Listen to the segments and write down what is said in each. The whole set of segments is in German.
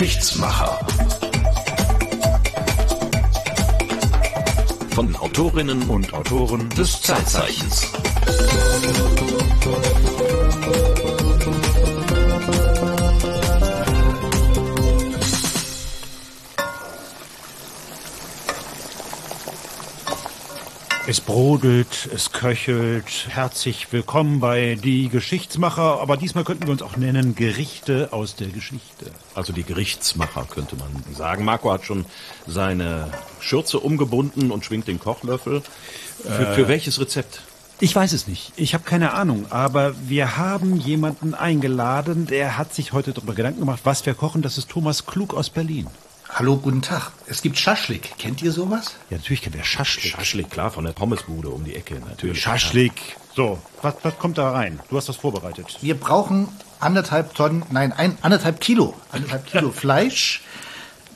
Geschichtsmacher. Von Autorinnen und Autoren des Zeitzeichens. Es brodelt, es köchelt. Herzlich willkommen bei Die Geschichtsmacher. Aber diesmal könnten wir uns auch nennen Gerichte aus der Geschichte. Also die Gerichtsmacher könnte man sagen. Marco hat schon seine Schürze umgebunden und schwingt den Kochlöffel. Für, Äh. für welches Rezept? Ich weiß es nicht. Ich habe keine Ahnung. Aber wir haben jemanden eingeladen, der hat sich heute darüber Gedanken gemacht, was wir kochen. Das ist Thomas Klug aus Berlin. Hallo, guten Tag. Es gibt Schaschlik. Kennt ihr sowas? Ja, natürlich kennt er Schaschlik. Schaschlik, klar, von der Pommesbude um die Ecke, natürlich. Schaschlik. So, was, was kommt da rein? Du hast das vorbereitet. Wir brauchen anderthalb Tonnen, nein, ein, anderthalb Kilo, anderthalb Kilo Fleisch,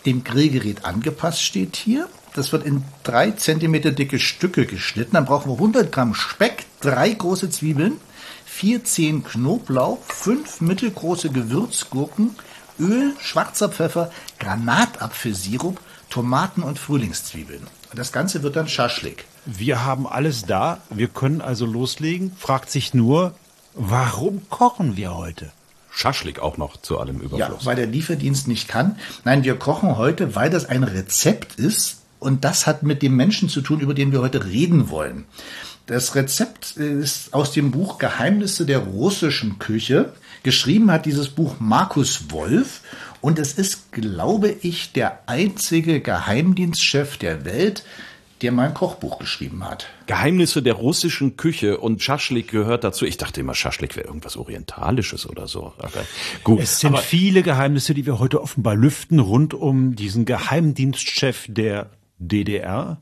dem Grillgerät angepasst steht hier. Das wird in drei Zentimeter dicke Stücke geschnitten. Dann brauchen wir 100 Gramm Speck, drei große Zwiebeln, vier Zehen Knoblauch, fünf mittelgroße Gewürzgurken, Öl, schwarzer Pfeffer, Granatapfelsirup, Tomaten und Frühlingszwiebeln. Und Das Ganze wird dann Schaschlik. Wir haben alles da. Wir können also loslegen. Fragt sich nur, warum kochen wir heute? Schaschlik auch noch zu allem Ja, Überfluss. weil der Lieferdienst nicht kann. Nein, wir kochen heute, weil das ein Rezept ist und das hat mit dem Menschen zu tun, über den wir heute reden wollen. Das Rezept ist aus dem Buch Geheimnisse der russischen Küche. Geschrieben hat dieses Buch Markus Wolf und es ist, glaube ich, der einzige Geheimdienstchef der Welt, der mein Kochbuch geschrieben hat. Geheimnisse der russischen Küche und Schaschlik gehört dazu. Ich dachte immer, Schaschlik wäre irgendwas Orientalisches oder so. Aber gut. Es sind Aber viele Geheimnisse, die wir heute offenbar lüften, rund um diesen Geheimdienstchef der DDR.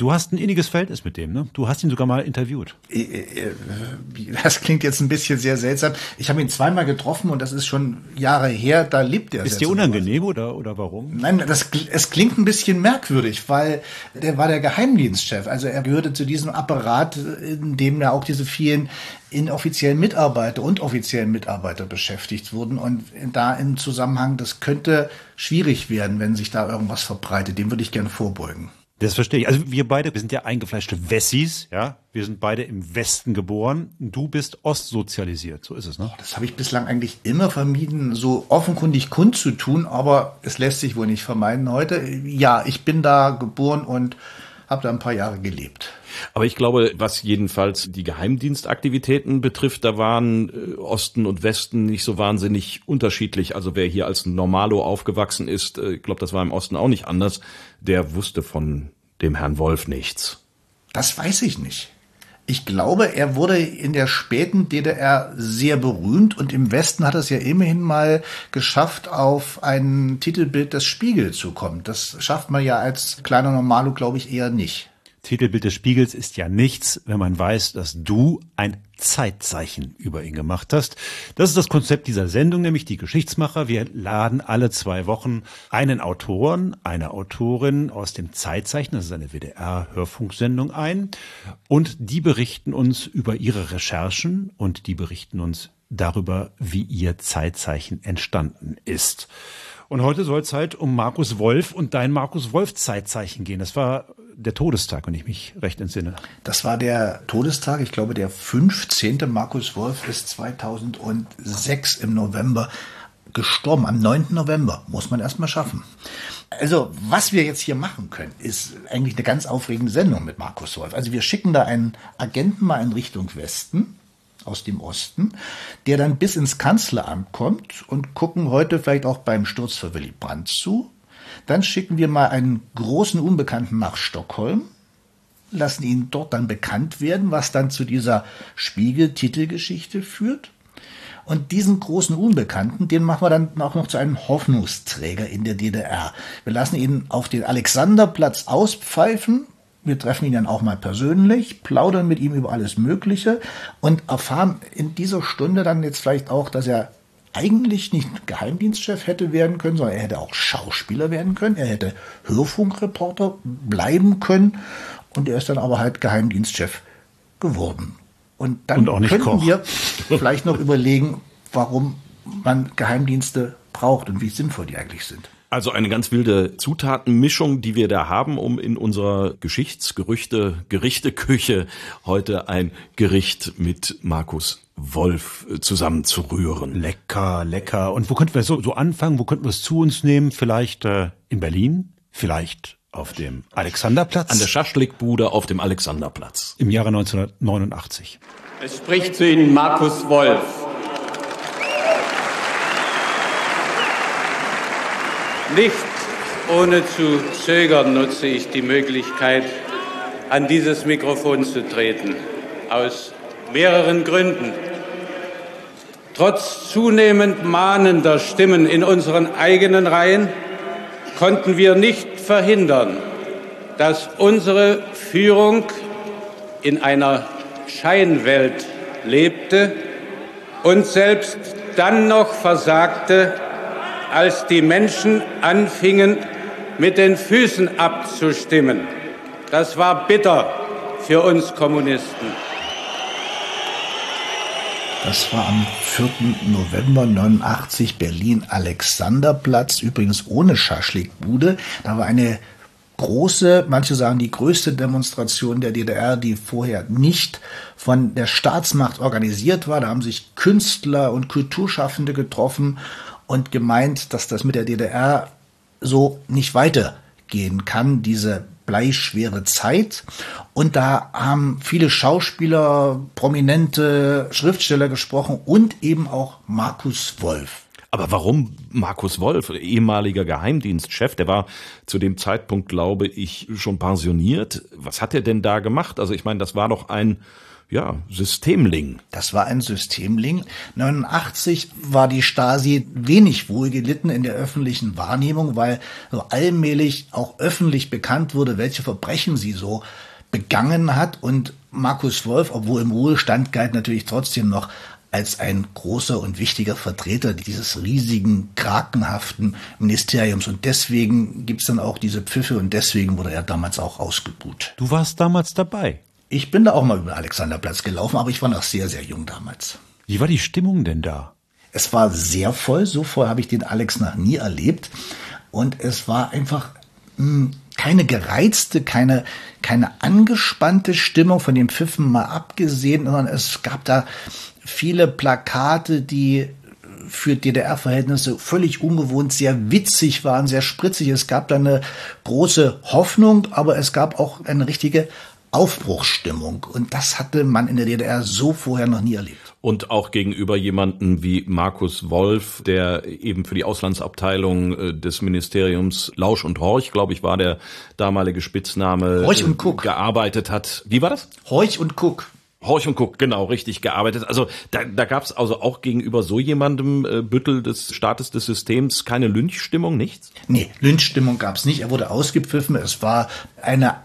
Du hast ein inniges Verhältnis mit dem, ne? Du hast ihn sogar mal interviewt. Das klingt jetzt ein bisschen sehr seltsam. Ich habe ihn zweimal getroffen und das ist schon Jahre her, da lebt er. Ist dir unangenehm oder, oder warum? Nein, das, es klingt ein bisschen merkwürdig, weil der war der Geheimdienstchef. Also er gehörte zu diesem Apparat, in dem ja auch diese vielen inoffiziellen Mitarbeiter und offiziellen Mitarbeiter beschäftigt wurden. Und da im Zusammenhang, das könnte schwierig werden, wenn sich da irgendwas verbreitet. Dem würde ich gerne vorbeugen. Das verstehe ich. Also wir beide, wir sind ja eingefleischte Wessis, ja? Wir sind beide im Westen geboren. Du bist ostsozialisiert, so ist es, ne? Das habe ich bislang eigentlich immer vermieden, so offenkundig kundzutun, aber es lässt sich wohl nicht vermeiden heute. Ja, ich bin da geboren und habe da ein paar Jahre gelebt. Aber ich glaube, was jedenfalls die Geheimdienstaktivitäten betrifft, da waren äh, Osten und Westen nicht so wahnsinnig unterschiedlich. Also wer hier als Normalo aufgewachsen ist, äh, ich glaube, das war im Osten auch nicht anders, der wusste von dem Herrn Wolf nichts. Das weiß ich nicht. Ich glaube, er wurde in der späten DDR sehr berühmt und im Westen hat es ja immerhin mal geschafft, auf ein Titelbild des Spiegel zu kommen. Das schafft man ja als kleiner Normalo, glaube ich, eher nicht. Titelbild des Spiegels ist ja nichts, wenn man weiß, dass du ein Zeitzeichen über ihn gemacht hast. Das ist das Konzept dieser Sendung, nämlich die Geschichtsmacher. Wir laden alle zwei Wochen einen Autoren, eine Autorin aus dem Zeitzeichen, das ist eine WDR-Hörfunksendung ein, und die berichten uns über ihre Recherchen und die berichten uns darüber, wie ihr Zeitzeichen entstanden ist. Und heute soll es halt um Markus Wolf und dein Markus Wolf Zeitzeichen gehen. Das war der Todestag, wenn ich mich recht entsinne. Das war der Todestag, ich glaube, der 15. Markus Wolf ist 2006 im November gestorben. Am 9. November muss man erstmal schaffen. Also, was wir jetzt hier machen können, ist eigentlich eine ganz aufregende Sendung mit Markus Wolf. Also, wir schicken da einen Agenten mal in Richtung Westen aus dem Osten, der dann bis ins Kanzleramt kommt und gucken heute vielleicht auch beim Sturz für Willy Brandt zu. Dann schicken wir mal einen großen Unbekannten nach Stockholm, lassen ihn dort dann bekannt werden, was dann zu dieser Spiegel-Titelgeschichte führt. Und diesen großen Unbekannten, den machen wir dann auch noch zu einem Hoffnungsträger in der DDR. Wir lassen ihn auf den Alexanderplatz auspfeifen. Wir treffen ihn dann auch mal persönlich, plaudern mit ihm über alles Mögliche und erfahren in dieser Stunde dann jetzt vielleicht auch, dass er eigentlich nicht Geheimdienstchef hätte werden können, sondern er hätte auch Schauspieler werden können. Er hätte Hörfunkreporter bleiben können und er ist dann aber halt Geheimdienstchef geworden. Und dann Und könnten Koch. wir vielleicht noch überlegen, warum man Geheimdienste braucht und wie sinnvoll die eigentlich sind. Also eine ganz wilde Zutatenmischung, die wir da haben, um in unserer Geschichtsgerüchte, Gerichteküche heute ein Gericht mit Markus Wolf äh, zusammenzurühren. Lecker, lecker. Und wo könnten wir so, so anfangen? Wo könnten wir es zu uns nehmen? Vielleicht äh, in Berlin? Vielleicht auf dem Alexanderplatz? An der Schaschlikbude auf dem Alexanderplatz. Im Jahre 1989. Es spricht zu Ihnen Markus Wolf. Nicht ohne zu zögern nutze ich die Möglichkeit, an dieses Mikrofon zu treten. Aus mehreren Gründen. Trotz zunehmend mahnender Stimmen in unseren eigenen Reihen konnten wir nicht verhindern, dass unsere Führung in einer Scheinwelt lebte und selbst dann noch versagte, als die Menschen anfingen, mit den Füßen abzustimmen. Das war bitter für uns Kommunisten. Das war am 4. November 89 Berlin Alexanderplatz, übrigens ohne Schaschlikbude. Da war eine große, manche sagen die größte Demonstration der DDR, die vorher nicht von der Staatsmacht organisiert war. Da haben sich Künstler und Kulturschaffende getroffen und gemeint, dass das mit der DDR so nicht weitergehen kann, diese bleischwere Zeit. Und da haben viele Schauspieler, prominente Schriftsteller gesprochen und eben auch Markus Wolf. Aber warum Markus Wolf, ehemaliger Geheimdienstchef, der war zu dem Zeitpunkt, glaube ich, schon pensioniert. Was hat er denn da gemacht? Also ich meine, das war doch ein ja, Systemling. Das war ein Systemling. 89 war die Stasi wenig wohlgelitten in der öffentlichen Wahrnehmung, weil so allmählich auch öffentlich bekannt wurde, welche Verbrechen sie so begangen hat. Und Markus Wolf, obwohl im Ruhestand galt, natürlich trotzdem noch als ein großer und wichtiger Vertreter dieses riesigen, krakenhaften Ministeriums. Und deswegen gibt's dann auch diese Pfiffe und deswegen wurde er damals auch ausgebuht. Du warst damals dabei. Ich bin da auch mal über den Alexanderplatz gelaufen, aber ich war noch sehr, sehr jung damals. Wie war die Stimmung denn da? Es war sehr voll, so voll habe ich den Alex noch nie erlebt. Und es war einfach mh, hm, keine gereizte, keine, keine angespannte Stimmung von den Pfiffen mal abgesehen, sondern es gab da viele Plakate, die für DDR-Verhältnisse völlig ungewohnt, sehr witzig waren, sehr spritzig. Es gab da eine große Hoffnung, aber es gab auch eine richtige Aufbruchsstimmung. Und das hatte man in der DDR so vorher noch nie erlebt. Und auch gegenüber jemanden wie Markus Wolf, der eben für die Auslandsabteilung äh, des Ministeriums Lausch und Horch, glaube ich, war der damalige Spitzname, Horch und Cook. gearbeitet hat. Wie war das? Horch und Cook. Horch und Cook, genau, richtig gearbeitet. Also da, da gab es also auch gegenüber so jemandem äh, Büttel des Staates des Systems keine Lynchstimmung, nichts? Nee, Lynchstimmung gab es nicht. Er wurde ausgepfiffen. Es war eine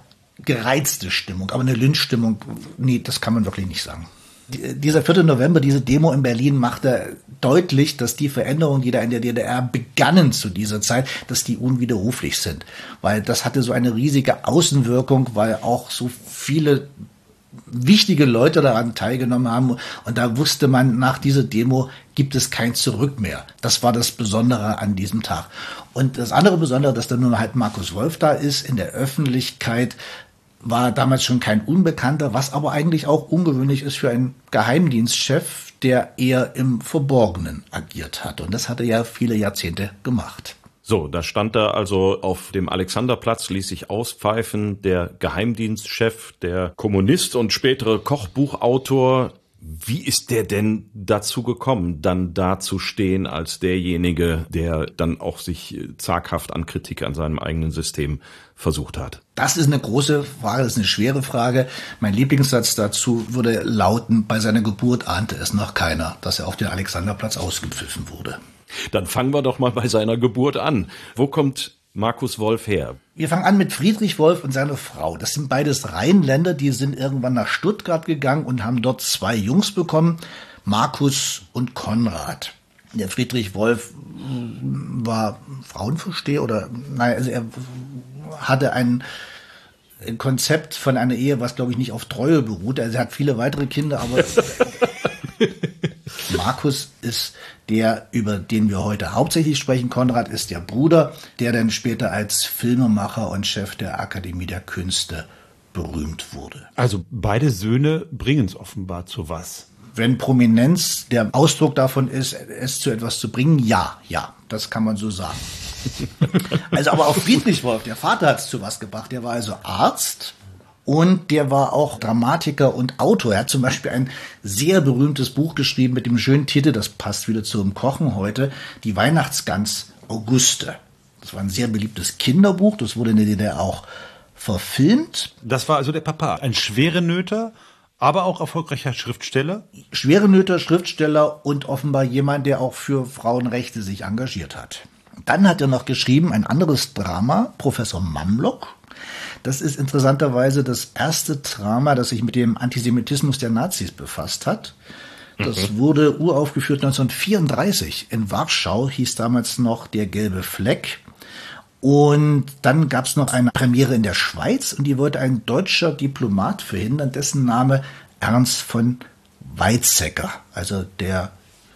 gereizte Stimmung, aber eine Lynchstimmung, nee, das kann man wirklich nicht sagen. Dieser 4. November, diese Demo in Berlin machte deutlich, dass die Veränderungen, die da in der DDR begannen zu dieser Zeit, dass die unwiderruflich sind. Weil das hatte so eine riesige Außenwirkung, weil auch so viele wichtige Leute daran teilgenommen haben. Und da wusste man, nach dieser Demo gibt es kein Zurück mehr. Das war das Besondere an diesem Tag. Und das andere Besondere, dass da nun halt Markus Wolf da ist, in der Öffentlichkeit war damals schon kein Unbekannter, was aber eigentlich auch ungewöhnlich ist für einen Geheimdienstchef, der eher im Verborgenen agiert hat. Und das hat er ja viele Jahrzehnte gemacht. So, da stand da also auf dem Alexanderplatz, ließ sich auspfeifen, der Geheimdienstchef, der Kommunist und spätere Kochbuchautor wie ist der denn dazu gekommen, dann da zu stehen als derjenige, der dann auch sich äh, zaghaft an Kritik an seinem eigenen System versucht hat? Das ist eine große Frage, das ist eine schwere Frage. Mein Lieblingssatz dazu würde lauten, bei seiner Geburt ahnte es noch keiner, dass er auf den Alexanderplatz ausgepfiffen wurde. Dann fangen wir doch mal bei seiner Geburt an. Wo kommt Markus Wolf her? Wir fangen an mit Friedrich Wolf und seiner Frau. Das sind beides Rheinländer, die sind irgendwann nach Stuttgart gegangen und haben dort zwei Jungs bekommen, Markus und Konrad. Der Friedrich Wolf hm, war Frauenversteher oder, naja, also er hatte ein Konzept von einer Ehe, was glaube ich nicht auf Treue beruht. Also er hat viele weitere Kinder, aber Markus ist der, über den wir heute hauptsächlich sprechen. Konrad ist der Bruder, der dann später als Filmemacher und Chef der Akademie der Künste berühmt wurde. Also beide Söhne bringen es offenbar zu was. Wenn Prominenz der Ausdruck davon ist, es zu etwas zu bringen, ja, ja, das kann man so sagen. also aber auch Friedrich Wolf, der Vater hat es zu was gebracht. Der war also Arzt und der war auch Dramatiker und Autor. Er hat zum Beispiel ein sehr berühmtes Buch geschrieben mit dem schönen Titel, das passt wieder zum Kochen heute, die Weihnachtsgans Auguste. Das war ein sehr beliebtes Kinderbuch, das wurde in der DDR auch verfilmt. Das war also der Papa, ein schwere Nöter, aber auch erfolgreicher Schriftsteller. Schwere Nöter, Schriftsteller und offenbar jemand, der auch für Frauenrechte sich engagiert hat. Dann hat er noch geschrieben ein anderes Drama, Professor Mamlock. Das ist interessanterweise das erste Drama, das sich mit dem Antisemitismus der Nazis befasst hat. Das mhm. wurde uraufgeführt 1934 in Warschau, hieß damals noch Der gelbe Fleck. Und dann gab es noch eine Premiere in der Schweiz und die wollte ein deutscher Diplomat verhindern, dessen Name Ernst von Weizsäcker, also der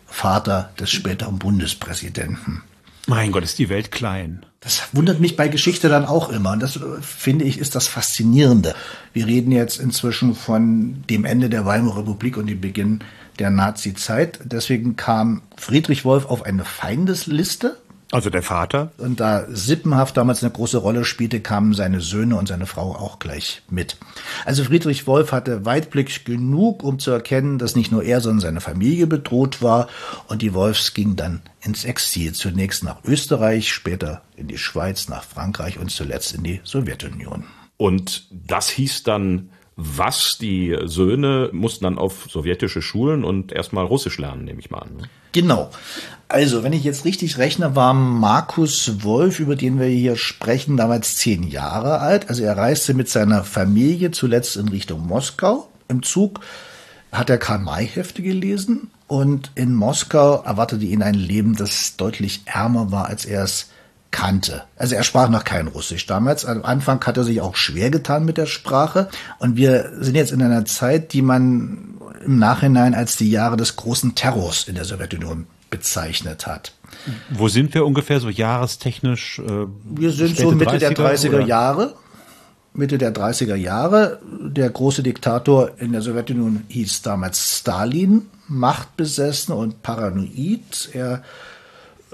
Vater des späteren Bundespräsidenten. Mein Gott, ist die Welt klein. Das wundert mich bei Geschichte dann auch immer. Und das äh, finde ich ist das Faszinierende. Wir reden jetzt inzwischen von dem Ende der Weimarer Republik und dem Beginn der Nazi-Zeit. Deswegen kam Friedrich Wolf auf eine Feindesliste also der Vater? Und da Sippenhaft damals eine große Rolle spielte, kamen seine Söhne und seine Frau auch gleich mit. Also Friedrich Wolf hatte Weitblick genug, um zu erkennen, dass nicht nur er, sondern seine Familie bedroht war. Und die Wolfs gingen dann ins Exil. Zunächst nach Österreich, später in die Schweiz, nach Frankreich und zuletzt in die Sowjetunion. Und das hieß dann was die Söhne mussten dann auf sowjetische Schulen und erstmal Russisch lernen, nehme ich mal an. Genau. Also, wenn ich jetzt richtig rechne, war Markus Wolf, über den wir hier sprechen, damals zehn Jahre alt. Also er reiste mit seiner Familie zuletzt in Richtung Moskau. Im Zug hat er Karl-May-Hefte gelesen und in Moskau erwartete ihn ein Leben, das deutlich ärmer war, als er es kannte. Also er sprach noch kein Russisch damals. Am Anfang hat er sich auch schwer getan mit der Sprache. Und wir sind jetzt in einer Zeit, die man im Nachhinein als die Jahre des großen Terrors in der Sowjetunion bezeichnet hat. Wo sind wir ungefähr so jahrestechnisch? Äh, wir sind so Mitte 30er, der 30er oder? Jahre. Mitte der 30er Jahre. Der große Diktator in der Sowjetunion hieß damals Stalin, machtbesessen und paranoid. Er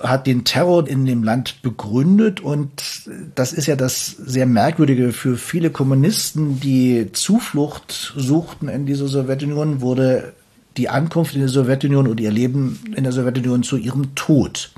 hat den Terror in dem Land begründet und das ist ja das sehr merkwürdige für viele Kommunisten, die Zuflucht suchten in dieser Sowjetunion, wurde die Ankunft in die Sowjetunion und ihr Leben in der Sowjetunion zu ihrem Tod.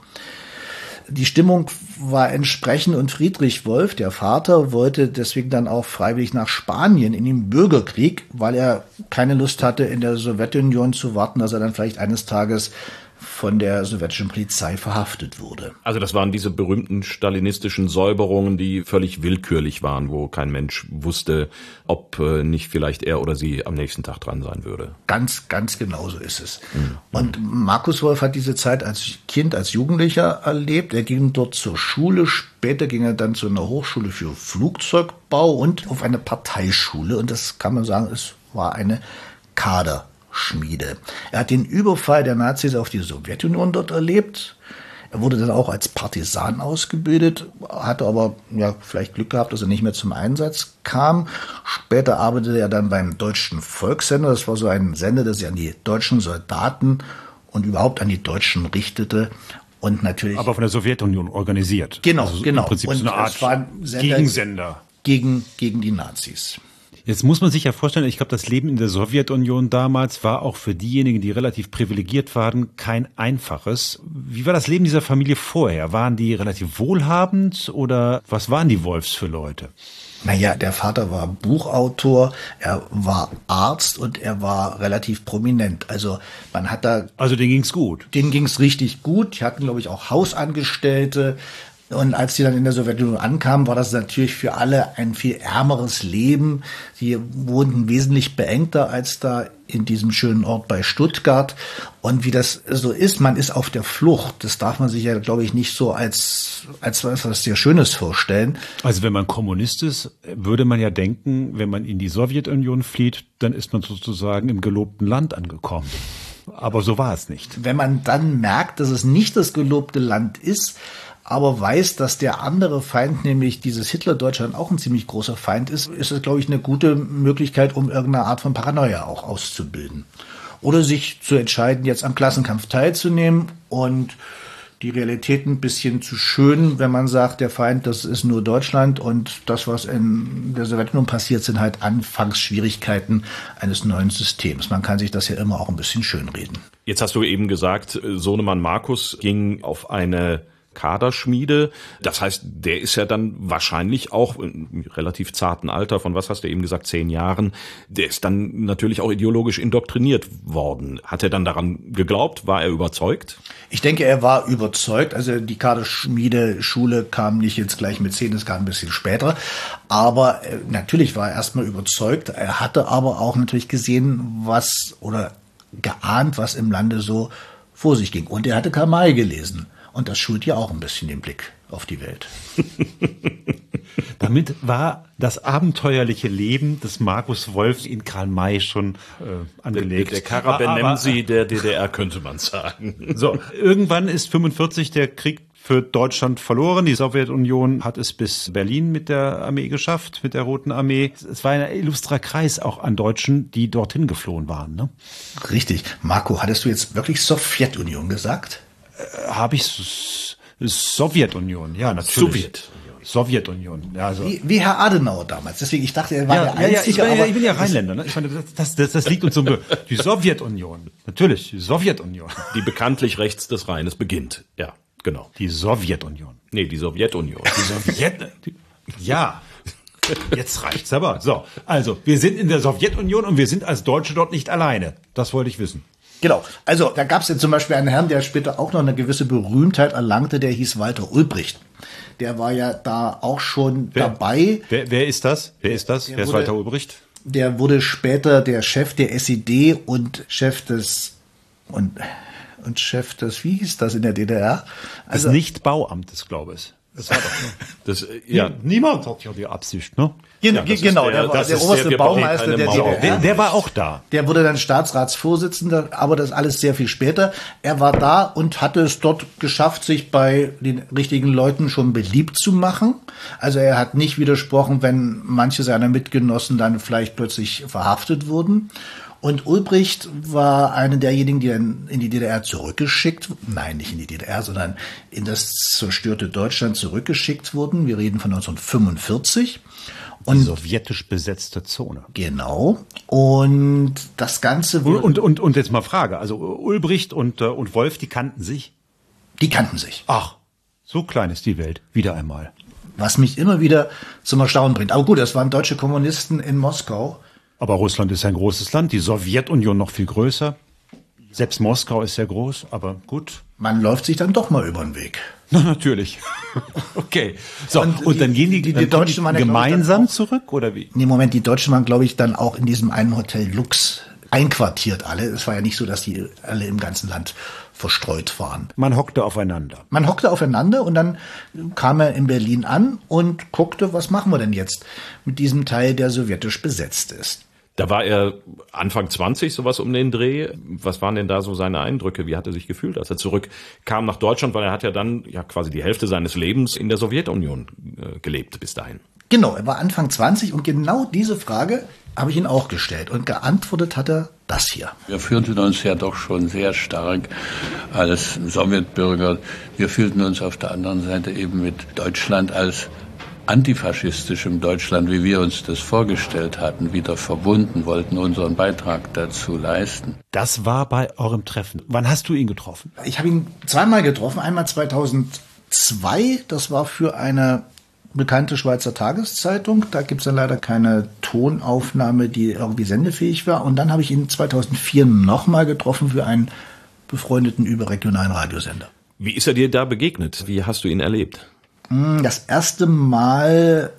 Die Stimmung war entsprechend und Friedrich Wolf, der Vater, wollte deswegen dann auch freiwillig nach Spanien in den Bürgerkrieg, weil er keine Lust hatte, in der Sowjetunion zu warten, dass er dann vielleicht eines Tages von der sowjetischen Polizei verhaftet wurde. Also das waren diese berühmten stalinistischen Säuberungen, die völlig willkürlich waren, wo kein Mensch wusste, ob äh, nicht vielleicht er oder sie am nächsten Tag dran sein würde. Ganz, ganz genau so ist es. Mhm. Und Markus Wolf hat diese Zeit als Kind, als Jugendlicher erlebt. Er ging dort zur Schule, später ging er dann zu einer Hochschule für Flugzeugbau und auf eine Parteischule. Und das kann man sagen, es war eine Kader. Schmiede. Er hat den Überfall der Nazis auf die Sowjetunion dort erlebt. Er wurde dann auch als Partisan ausgebildet, hatte aber ja vielleicht Glück gehabt, dass er nicht mehr zum Einsatz kam. Später arbeitete er dann beim deutschen Volkssender. Das war so ein Sender, der sich an die deutschen Soldaten und überhaupt an die Deutschen richtete. Und natürlich. Aber von der Sowjetunion organisiert. Genau, also genau. Im Prinzip und so eine Art war ein Gegensender. Gegen, gegen die Nazis. Jetzt muss man sich ja vorstellen, ich glaube, das Leben in der Sowjetunion damals war auch für diejenigen, die relativ privilegiert waren, kein einfaches. Wie war das Leben dieser Familie vorher? Waren die relativ wohlhabend oder was waren die Wolfs für Leute? Naja, der Vater war Buchautor, er war Arzt und er war relativ prominent. Also man hat da. Also denen ging's gut. Denen ging's richtig gut. Die hatten, glaube ich, auch Hausangestellte. Und als die dann in der Sowjetunion ankamen, war das natürlich für alle ein viel ärmeres Leben. Die wohnten wesentlich beengter als da in diesem schönen Ort bei Stuttgart. Und wie das so ist, man ist auf der Flucht. Das darf man sich ja, glaube ich, nicht so als, als etwas sehr Schönes vorstellen. Also wenn man Kommunist ist, würde man ja denken, wenn man in die Sowjetunion flieht, dann ist man sozusagen im gelobten Land angekommen. aber so war es nicht. Wenn man dann merkt, dass es nicht das gelobte Land ist, aber weiß, dass der andere Feind, nämlich dieses Hitler-Deutschland, auch ein ziemlich großer Feind ist, ist es, glaube ich, eine gute Möglichkeit, um irgendeine Art von Paranoia auch auszubilden. Oder sich zu entscheiden, jetzt am Klassenkampf teilzunehmen und die Realität ein bisschen zu schön, wenn man sagt, der Feind, das ist nur Deutschland und das, was in der Sowjetunion passiert, sind halt Anfangsschwierigkeiten eines neuen Systems. Man kann sich das ja immer auch ein bisschen schönreden. Jetzt hast du eben gesagt, Sohnemann Markus ging auf eine Kaderschmiede. Das heißt, der ist ja dann wahrscheinlich auch im relativ zarten Alter von, was hast du eben gesagt, zehn Jahren, der ist dann natürlich auch ideologisch indoktriniert worden. Hat er dann daran geglaubt? War er überzeugt? Ich denke, er war überzeugt. Also die Kaderschmiede-Schule kam nicht jetzt gleich mit zehn, es kam ein bisschen später. Aber äh, natürlich war er erstmal überzeugt. Er hatte aber auch natürlich gesehen, was oder geahnt, was im Lande so vor sich ging. Und er hatte Karl May gelesen. Und das schult ja auch ein bisschen den Blick auf die Welt. Damit war das abenteuerliche Leben des Markus Wolf in Karl May schon äh, angelegt. Der, der Karabenemsi der DDR könnte man sagen. So, irgendwann ist 45 der Krieg für Deutschland verloren. Die Sowjetunion hat es bis Berlin mit der Armee geschafft, mit der Roten Armee. Es war ein illustrer Kreis auch an Deutschen, die dorthin geflohen waren. Ne? Richtig. Marco, hattest du jetzt wirklich Sowjetunion gesagt? Habe ich Sowjetunion, ja, natürlich. Sowjet. Sowjetunion. Ja, also. Wie, wie Herr Adenauer damals. Deswegen, ich dachte, er war ja, der ja, Einzige. ja, ich, bin, aber ich bin ja Rheinländer. Ne? Ich meine, das, das, das liegt uns so. Die Sowjetunion. Natürlich, die Sowjetunion. Die bekanntlich rechts des Rheines beginnt. Ja, genau. Die Sowjetunion. Nee, die Sowjetunion. Die Sowjet... ja. Jetzt reicht's aber. So, also, wir sind in der Sowjetunion und wir sind als Deutsche dort nicht alleine. Das wollte ich wissen. Genau. Also da gab es ja zum Beispiel einen Herrn, der später auch noch eine gewisse Berühmtheit erlangte, der hieß Walter Ulbricht. Der war ja da auch schon Wer, dabei. Wer, wer ist das? Wer ist das? Der wer ist wurde- Walter Ulbricht? Der wurde später der Chef der SED und Chef des und und Chef des wie hieß das in der DDR? Des Nicht-Bauamtes, glaube ich. Das war doch, Das, äh, ja, Niemand hat ja die Absicht, ne? Gen- Ja, genau, der- der, der oberste der, Baumeister der. Der, der war auch da. Der wurde dann Staatsratsvorsitzender, aber das alles sehr viel später. Er war da und hatte es dort geschafft, sich bei den richtigen Leuten schon beliebt zu machen. Also er hat nicht widersprochen, wenn manche seiner Mitgenossen dann vielleicht plötzlich verhaftet wurden. Und Ulbricht war einer derjenigen, die dann in die DDR zurückgeschickt, nein, nicht in die DDR, sondern in das zerstörte Deutschland zurückgeschickt wurden. Wir reden von 1945. Die sowjetisch besetzte Zone. Genau. Und das Ganze Und, wurde, und, und, und jetzt mal Frage. Also Ulbricht und, äh, und Wolf, die kannten sich? die kannten sich. Ach, so klein ist die Welt. Wieder einmal. Was mich immer wieder zum Erstaunen bringt. Aber gut, das waren deutsche Kommunisten in Moskau. Aber Russland ist ein großes Land, die Sowjetunion noch viel größer. Selbst Moskau ist sehr groß, aber gut. Man läuft sich dann doch mal über den Weg. Na, natürlich. okay. So, und, Und die- dann gehen die, die- die dann Deutschen waren dann gemeinsam auch- zurück, oder wie? Nee, Moment, die Deutschen waren, glaube ich, dann auch in diesem einen Hotel Lux einquartiert alle. Es war ja nicht so, dass die alle im ganzen Land verstreut waren. Man hockte aufeinander. Man hockte aufeinander und dann kam er in Berlin an und guckte, was machen wir denn jetzt mit diesem Teil, der sowjetisch besetzt ist. Da war er Anfang 20, sowas um den Dreh. Was waren denn da so seine Eindrücke? Wie hat er sich gefühlt, als er zurückkam nach Deutschland? Weil er hat ja dann ja quasi die Hälfte seines Lebens in der Sowjetunion äh, gelebt bis dahin. Genau, er war Anfang 20 und genau diese Frage habe ich ihn auch gestellt und geantwortet hat er das hier. Wir fühlten uns ja doch schon sehr stark als Sowjetbürger. Wir fühlten uns auf der anderen Seite eben mit Deutschland als antifaschistischem Deutschland, wie wir uns das vorgestellt hatten, wieder verbunden, wollten unseren Beitrag dazu leisten. Das war bei eurem Treffen. Wann hast du ihn getroffen? Ich habe ihn zweimal getroffen. Einmal 2002, das war für eine bekannte Schweizer Tageszeitung. Da gibt es dann leider keine Tonaufnahme, die irgendwie sendefähig war. Und dann habe ich ihn 2004 nochmal getroffen für einen befreundeten überregionalen Radiosender. Wie ist er dir da begegnet? Wie hast du ihn erlebt? Das erste Mal,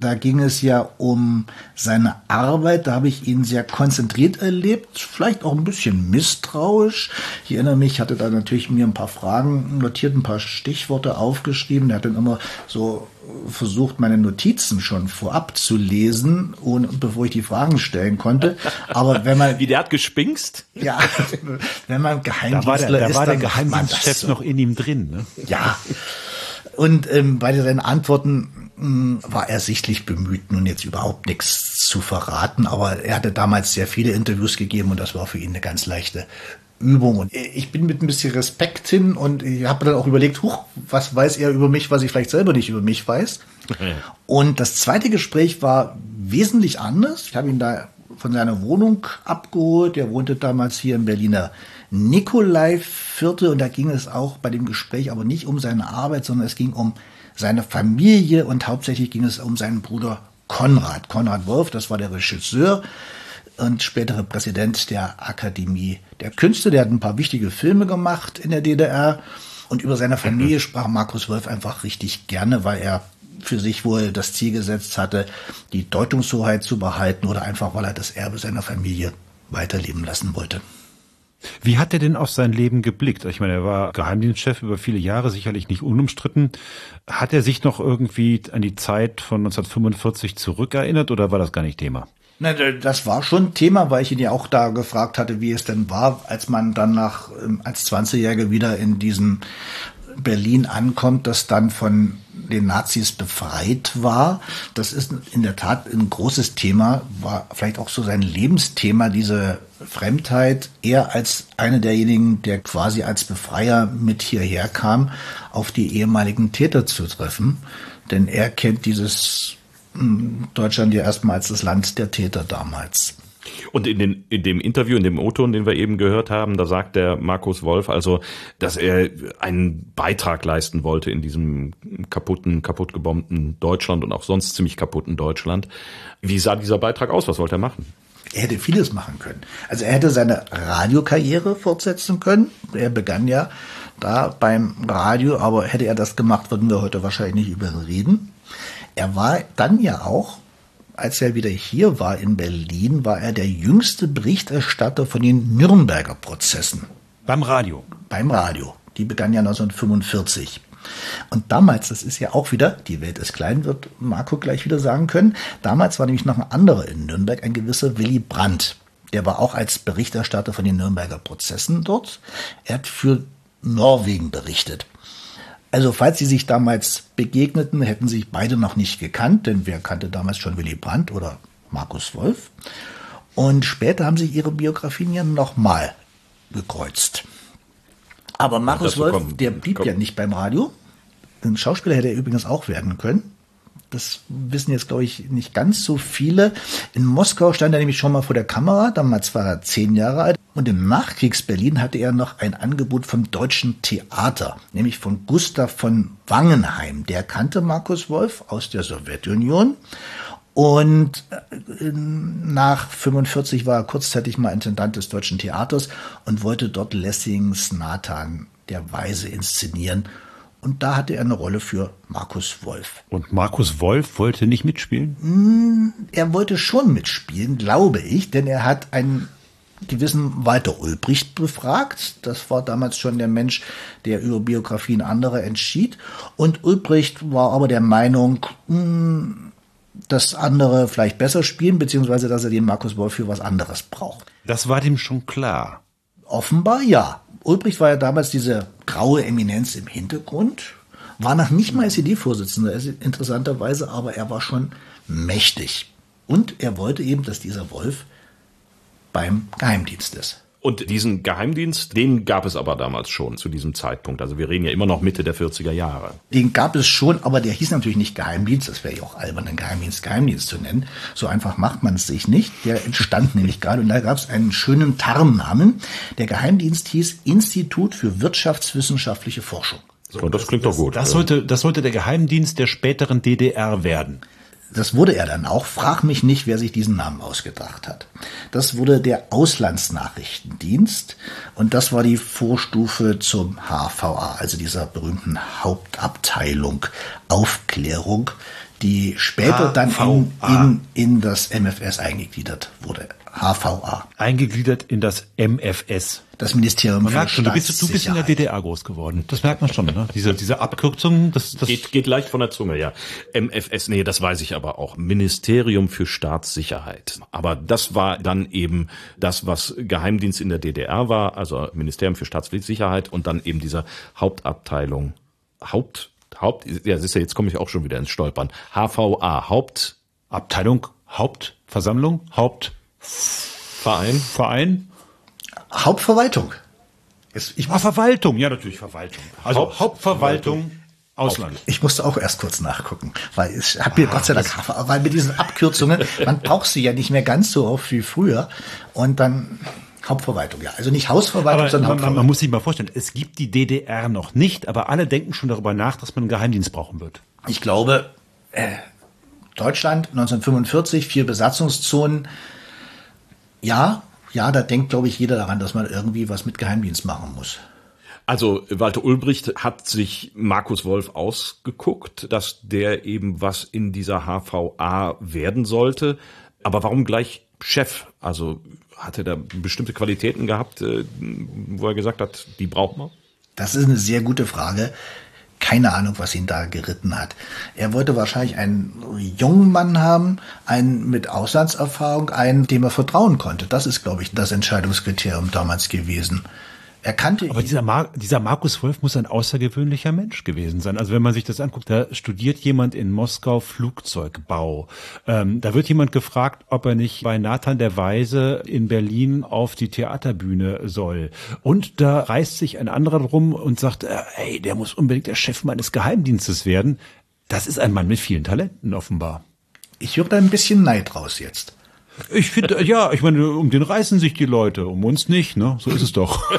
da ging es ja um seine Arbeit, da habe ich ihn sehr konzentriert erlebt, vielleicht auch ein bisschen misstrauisch. Ich erinnere mich, ich hatte da natürlich mir ein paar Fragen notiert, ein paar Stichworte aufgeschrieben. Er hat dann immer so versucht, meine Notizen schon vorab zu lesen, ohne, bevor ich die Fragen stellen konnte. Aber wenn man Wie der hat gespinkst? ja, wenn man Da Geheimdienstler war der, da ist, war der Geheimdienstchef so. noch in ihm drin. Ne? Ja. Und ähm, bei seinen Antworten mh, war er sichtlich bemüht, nun jetzt überhaupt nichts zu verraten. Aber er hatte damals sehr viele Interviews gegeben und das war für ihn eine ganz leichte Übung. Und ich bin mit ein bisschen Respekt hin und ich habe dann auch überlegt, huch, was weiß er über mich, was ich vielleicht selber nicht über mich weiß. Und das zweite Gespräch war wesentlich anders. Ich habe ihn da von seiner Wohnung abgeholt. Er wohnte damals hier im Berliner Nikolaiviertel und da ging es auch bei dem Gespräch aber nicht um seine Arbeit, sondern es ging um seine Familie und hauptsächlich ging es um seinen Bruder Konrad. Konrad Wolf, das war der Regisseur und spätere Präsident der Akademie der Künste. Der hat ein paar wichtige Filme gemacht in der DDR. Und über seine Familie sprach Markus Wolf einfach richtig gerne, weil er für sich wohl das Ziel gesetzt hatte, die Deutungshoheit zu behalten oder einfach, weil er das Erbe seiner Familie weiterleben lassen wollte. Wie hat er denn auf sein Leben geblickt? Ich meine, er war Geheimdienstchef über viele Jahre, sicherlich nicht unumstritten. Hat er sich noch irgendwie an die Zeit von 1945 zurückerinnert oder war das gar nicht Thema? Na, das war schon Thema, weil ich ihn ja auch da gefragt hatte, wie es denn war, als man dann nach, ähm, als 20-Jährige wieder in diesen Berlin ankommt, das dann von den Nazis befreit war. Das ist in der Tat ein großes Thema, war vielleicht auch so sein Lebensthema, diese Fremdheit, er als einer derjenigen, der quasi als Befreier mit hierher kam, auf die ehemaligen Täter zu treffen. Denn er kennt dieses hm, Deutschland ja erstmal als das Land der Täter damals. Und in, den, in dem Interview, in dem O-Ton, den wir eben gehört haben, da sagt der Markus Wolf also, dass er einen Beitrag leisten wollte in diesem kaputten, kaputt gebombten Deutschland und auch sonst ziemlich kaputten Deutschland. Wie sah dieser Beitrag aus? Was wollte er machen? Er hätte vieles machen können. Also er hätte seine Radiokarriere fortsetzen können. Er begann ja da beim Radio, aber hätte er das gemacht, würden wir heute wahrscheinlich nicht über ihn reden. Er war dann ja auch, als er wieder hier war in Berlin, war er der jüngste Berichterstatter von den Nürnberger Prozessen Beim Radio. beim Radio. Die begann ja 1945. Und damals, das ist ja auch wieder, die Welt ist klein, wird Marco gleich wieder sagen können, damals war nämlich noch ein anderer in Nürnberg, ein gewisser Willy Brandt. Der war auch als Berichterstatter von den Nürnberger Prozessen dort. Er hat für Norwegen berichtet. Also falls sie sich damals begegneten, hätten sich beide noch nicht gekannt, denn wer kannte damals schon Willy Brandt oder Markus Wolf? Und später haben sich ihre Biografien ja nochmal gekreuzt. Aber Markus Wolf, kommen- der blieb kommen. ja nicht beim Radio. Ein Schauspieler hätte er übrigens auch werden können. Das wissen jetzt, glaube ich, nicht ganz so viele. In Moskau stand er nämlich schon mal vor der Kamera. Damals war er zehn Jahre alt. Und im Nachkriegs-Berlin hatte er noch ein Angebot vom Deutschen Theater, nämlich von Gustav von Wangenheim. Der kannte Markus Wolf aus der Sowjetunion. Und äh, nach 45 war er kurzzeitig mal Intendant des Deutschen Theaters und wollte dort Lessings Nathan der Weise inszenieren. Und da hatte er eine Rolle für Markus Wolf. Und Markus Wolf wollte nicht mitspielen? Er wollte schon mitspielen, glaube ich, denn er hat einen gewissen Walter Ulbricht befragt. Das war damals schon der Mensch, der über Biografien anderer entschied. Und Ulbricht war aber der Meinung, mh, dass andere vielleicht besser spielen, beziehungsweise dass er den Markus Wolf für was anderes braucht. Das war dem schon klar. Offenbar ja. Ulbricht war ja damals diese graue Eminenz im Hintergrund, war noch nicht mal SED-Vorsitzender, interessanterweise, aber er war schon mächtig. Und er wollte eben, dass dieser Wolf beim Geheimdienst ist. Und diesen Geheimdienst, den gab es aber damals schon zu diesem Zeitpunkt. Also wir reden ja immer noch Mitte der 40er Jahre. Den gab es schon, aber der hieß natürlich nicht Geheimdienst. Das wäre ja auch albern, einen Geheimdienst Geheimdienst zu nennen. So einfach macht man es sich nicht. Der entstand nämlich gerade und da gab es einen schönen Tarnnamen. Der Geheimdienst hieß Institut für wirtschaftswissenschaftliche Forschung. und das klingt doch gut. Das sollte, das sollte der Geheimdienst der späteren DDR werden. Das wurde er dann auch. Frag mich nicht, wer sich diesen Namen ausgedacht hat. Das wurde der Auslandsnachrichtendienst und das war die Vorstufe zum HVA, also dieser berühmten Hauptabteilung Aufklärung, die später dann in, in, in das MFS eingegliedert wurde. HVA. Eingegliedert in das MFS. Das Ministerium Man für merkt schon, du bist, du bist in der Staatssicherheit. DDR groß geworden. Das merkt man schon, ne? Diese, diese Abkürzung, das, das Geht, geht leicht von der Zunge, ja. MFS, nee, das weiß ich aber auch. Ministerium für Staatssicherheit. Aber das war dann eben das, was Geheimdienst in der DDR war, also Ministerium für Staatssicherheit und dann eben diese Hauptabteilung, Haupt, Haupt, ja, siehst du, jetzt komme ich auch schon wieder ins Stolpern. HVA, Abteilung, Hauptversammlung, Hauptverein. Hauptverein, Hauptverwaltung. Jetzt, ich, ah, Verwaltung, ja natürlich Verwaltung. Also Haupt- Hauptverwaltung, Ausland. ich musste auch erst kurz nachgucken, weil ich habe mir Gott sei Dank, weil mit diesen Abkürzungen, man braucht sie ja nicht mehr ganz so oft wie früher. Und dann Hauptverwaltung, ja. Also nicht Hausverwaltung, Aber sondern man, man, man Hauptverwaltung. muss sich mal vorstellen, es gibt die DDR noch nicht, aber alle denken schon darüber nach, dass man einen Geheimdienst brauchen wird. Ich glaube, äh, Deutschland 1945, vier Besatzungszonen. Ja, ja, da denkt, glaube ich, jeder daran, dass man irgendwie was mit Geheimdienst machen muss. Also Walter Ulbricht hat sich Markus Wolf ausgeguckt, dass der eben was in dieser HVA werden sollte. Aber warum gleich Chef? Also hat er da bestimmte Qualitäten gehabt, äh, wo er gesagt hat, die braucht man? Das ist eine sehr gute Frage. Keine Ahnung, was ihn da geritten hat. Er wollte wahrscheinlich einen jungen Mann haben, einen mit Auslandserfahrung, einen, dem er vertrauen konnte. Das ist, glaube ich, das Entscheidungskriterium damals gewesen. Er kannte Aber ihn. dieser, Mar dieser Markus Wolf muss ein außergewöhnlicher Mensch gewesen sein. Also wenn man sich das anguckt, da studiert jemand in Moskau Flugzeugbau. Ähm, da wird jemand gefragt, ob er nicht bei Nathan der Weise in Berlin auf die Theaterbühne soll. Und da reißt sich ein anderer drum und sagt, äh, ey, der muss unbedingt der Chef meines Geheimdienstes werden. Das ist ein Mann mit vielen Talenten offenbar. Ich höre da ein bisschen Neid raus jetzt. Ich finde, ja, ich meine, um den reißen sich die Leute, um uns nicht, ne? So ist es doch.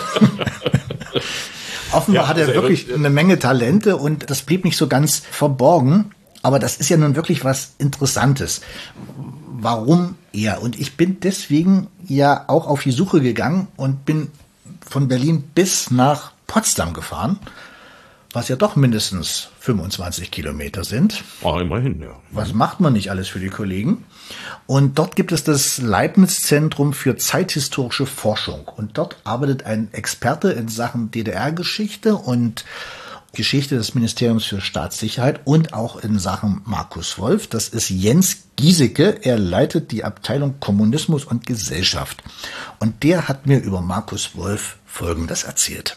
Offenbar Ja, hat er wirklich wird- eine Menge Talente und das blieb nicht so ganz verborgen. Aber das ist ja nun wirklich was Interessantes. Warum er? Und ich bin deswegen ja auch auf die Suche gegangen und bin von Berlin bis nach Potsdam gefahren, was ja doch mindestens 25 Kilometer sind. Oh, immerhin, ja. Was macht man nicht alles für die Kollegen? Und dort gibt es das Leibniz-Zentrum für zeithistorische Forschung. Und dort arbeitet ein Experte in Sachen DDR-Geschichte und Geschichte des Ministeriums für Staatssicherheit und auch in Sachen Markus Wolf. Das ist Jens Giesecke. Er leitet die Abteilung Kommunismus und Gesellschaft. Und der hat mir über Markus Wolf Folgendes erzählt.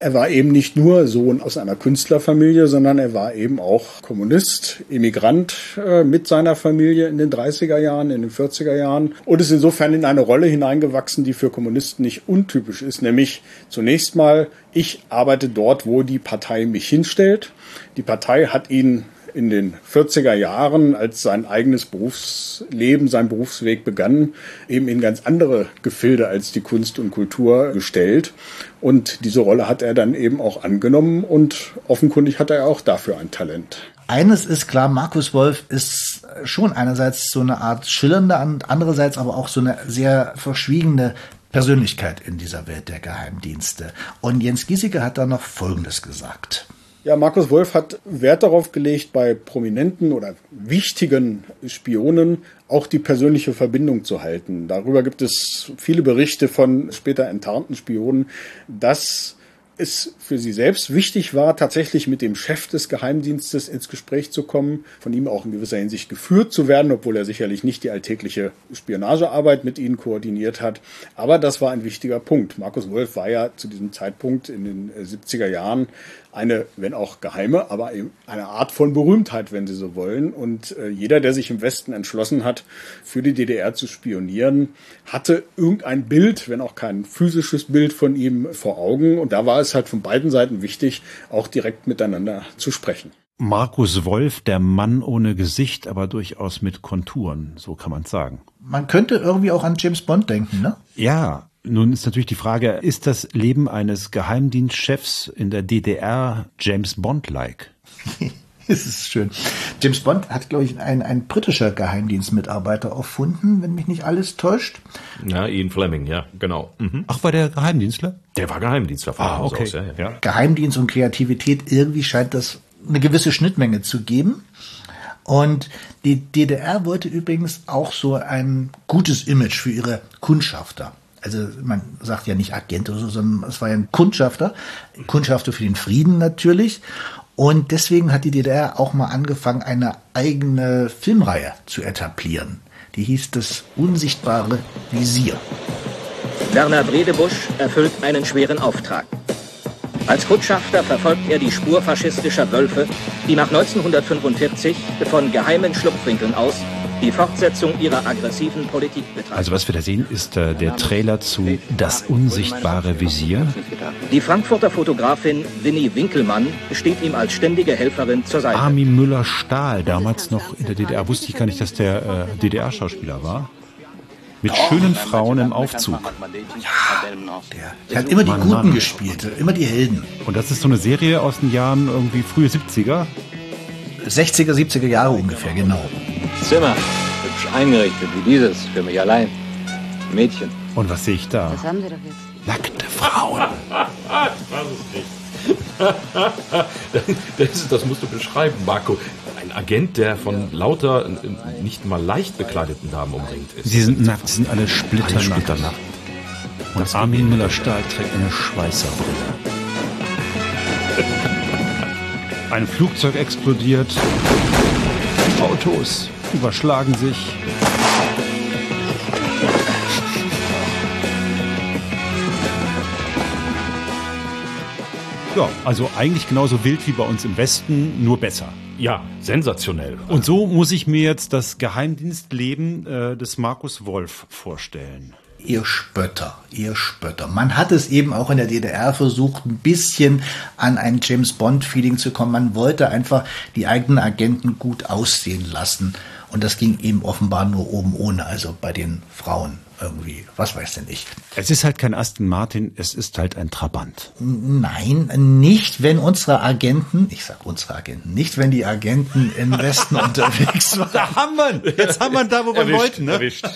Er war eben nicht nur Sohn aus einer Künstlerfamilie, sondern er war eben auch Kommunist, Immigrant äh, mit seiner Familie in den 30er Jahren, in den 40er Jahren und ist insofern in eine Rolle hineingewachsen, die für Kommunisten nicht untypisch ist, nämlich zunächst mal, ich arbeite dort, wo die Partei mich hinstellt. Die Partei hat ihn in den 40er Jahren, als sein eigenes Berufsleben, sein Berufsweg begann, eben in ganz andere Gefilde als die Kunst und Kultur gestellt. Und diese Rolle hat er dann eben auch angenommen und offenkundig hat er auch dafür ein Talent. Eines ist klar, Markus Wolf ist schon einerseits so eine Art schillernder und andererseits aber auch so eine sehr verschwiegene Persönlichkeit in dieser Welt der Geheimdienste. Und Jens Giesecke hat da noch Folgendes gesagt. Ja, Markus Wolf hat Wert darauf gelegt, bei prominenten oder wichtigen Spionen auch die persönliche Verbindung zu halten. Darüber gibt es viele Berichte von später enttarnten Spionen, dass es für sie selbst wichtig war, tatsächlich mit dem Chef des Geheimdienstes ins Gespräch zu kommen, von ihm auch in gewisser Hinsicht geführt zu werden, obwohl er sicherlich nicht die alltägliche Spionagearbeit mit ihnen koordiniert hat. Aber das war ein wichtiger Punkt. Markus Wolf war ja zu diesem Zeitpunkt in den äh, 70er Jahren eine, wenn auch geheime, aber eben eine Art von Berühmtheit, wenn Sie so wollen. Und äh, jeder, der sich im Westen entschlossen hat, für die DDR zu spionieren, hatte irgendein Bild, wenn auch kein physisches Bild von ihm vor Augen. Und da war es halt von beiden Seiten wichtig, auch direkt miteinander zu sprechen. Markus Wolf, der Mann ohne Gesicht, aber durchaus mit Konturen, so kann man sagen. Man könnte irgendwie auch an James Bond denken, ne? Ja, nun ist natürlich die Frage, ist das Leben eines Geheimdienstchefs in der DDR James Bond-like? Das ist schön. James Bond hat, glaube ich, ein, ein britischer Geheimdienstmitarbeiter erfunden, wenn mich nicht alles täuscht. Ja, Ian Fleming, ja, genau. Mhm. Ach, war der Geheimdienstler? Der war Geheimdienstler von Ah, okay. aus, ja, ja. Geheimdienst und Kreativität, irgendwie scheint das eine gewisse Schnittmenge zu geben. Und die DDR wollte übrigens auch so ein gutes Image für ihre Kundschafter. Also man sagt ja nicht Agent oder so, sondern es war ja ein Kundschafter, Kundschafter für den Frieden natürlich. Und deswegen hat die DDR auch mal angefangen, eine eigene Filmreihe zu etablieren. Die hieß das unsichtbare Visier. Werner Bredebusch erfüllt einen schweren Auftrag. Als Kundschafter verfolgt er die Spur faschistischer Wölfe, die nach 1945 von geheimen Schlupfwinkeln aus die Fortsetzung ihrer aggressiven Politik betreiben. Also was wir da sehen, ist äh, der Trailer zu Das unsichtbare Visier. Die Frankfurter Fotografin Winnie Winkelmann steht ihm als ständige Helferin zur Seite. Armin Müller-Stahl, damals noch in der DDR, wusste ich gar nicht, dass der äh, DDR-Schauspieler war. Mit schönen Frauen im Aufzug. Der hat immer die Mann, Guten Mann. gespielt, immer die Helden. Und das ist so eine Serie aus den Jahren irgendwie frühe 70er. 60er, 70er Jahre ungefähr, genau. Zimmer, hübsch eingerichtet wie dieses, für mich allein. Mädchen. Und was sehe ich da? Das haben Sie doch jetzt. Nackte Frauen. Das, ist, das musst du beschreiben, Marco. Ein Agent, der von lauter, äh, nicht mal leicht bekleideten Damen umringt ist. Sie sind nackt, sie sind alle splitternackt. Alle splitternackt. Und Armin Müller-Stahl trägt eine Schweißerbrille. Ein Flugzeug explodiert. Autos überschlagen sich. Ja, also eigentlich genauso wild wie bei uns im Westen, nur besser. Ja, sensationell. Und so muss ich mir jetzt das Geheimdienstleben äh, des Markus Wolf vorstellen. Ihr Spötter, ihr Spötter. Man hat es eben auch in der DDR versucht, ein bisschen an ein James Bond-Feeling zu kommen. Man wollte einfach die eigenen Agenten gut aussehen lassen. Und das ging eben offenbar nur oben ohne, also bei den Frauen irgendwie. Was weiß denn ich. Es ist halt kein Aston Martin, es ist halt ein Trabant. Nein, nicht wenn unsere Agenten, ich sag unsere Agenten, nicht wenn die Agenten im Westen unterwegs waren. Da haben wir Jetzt haben wir da, wo wir Erwischt, wollten. Ne? erwischt.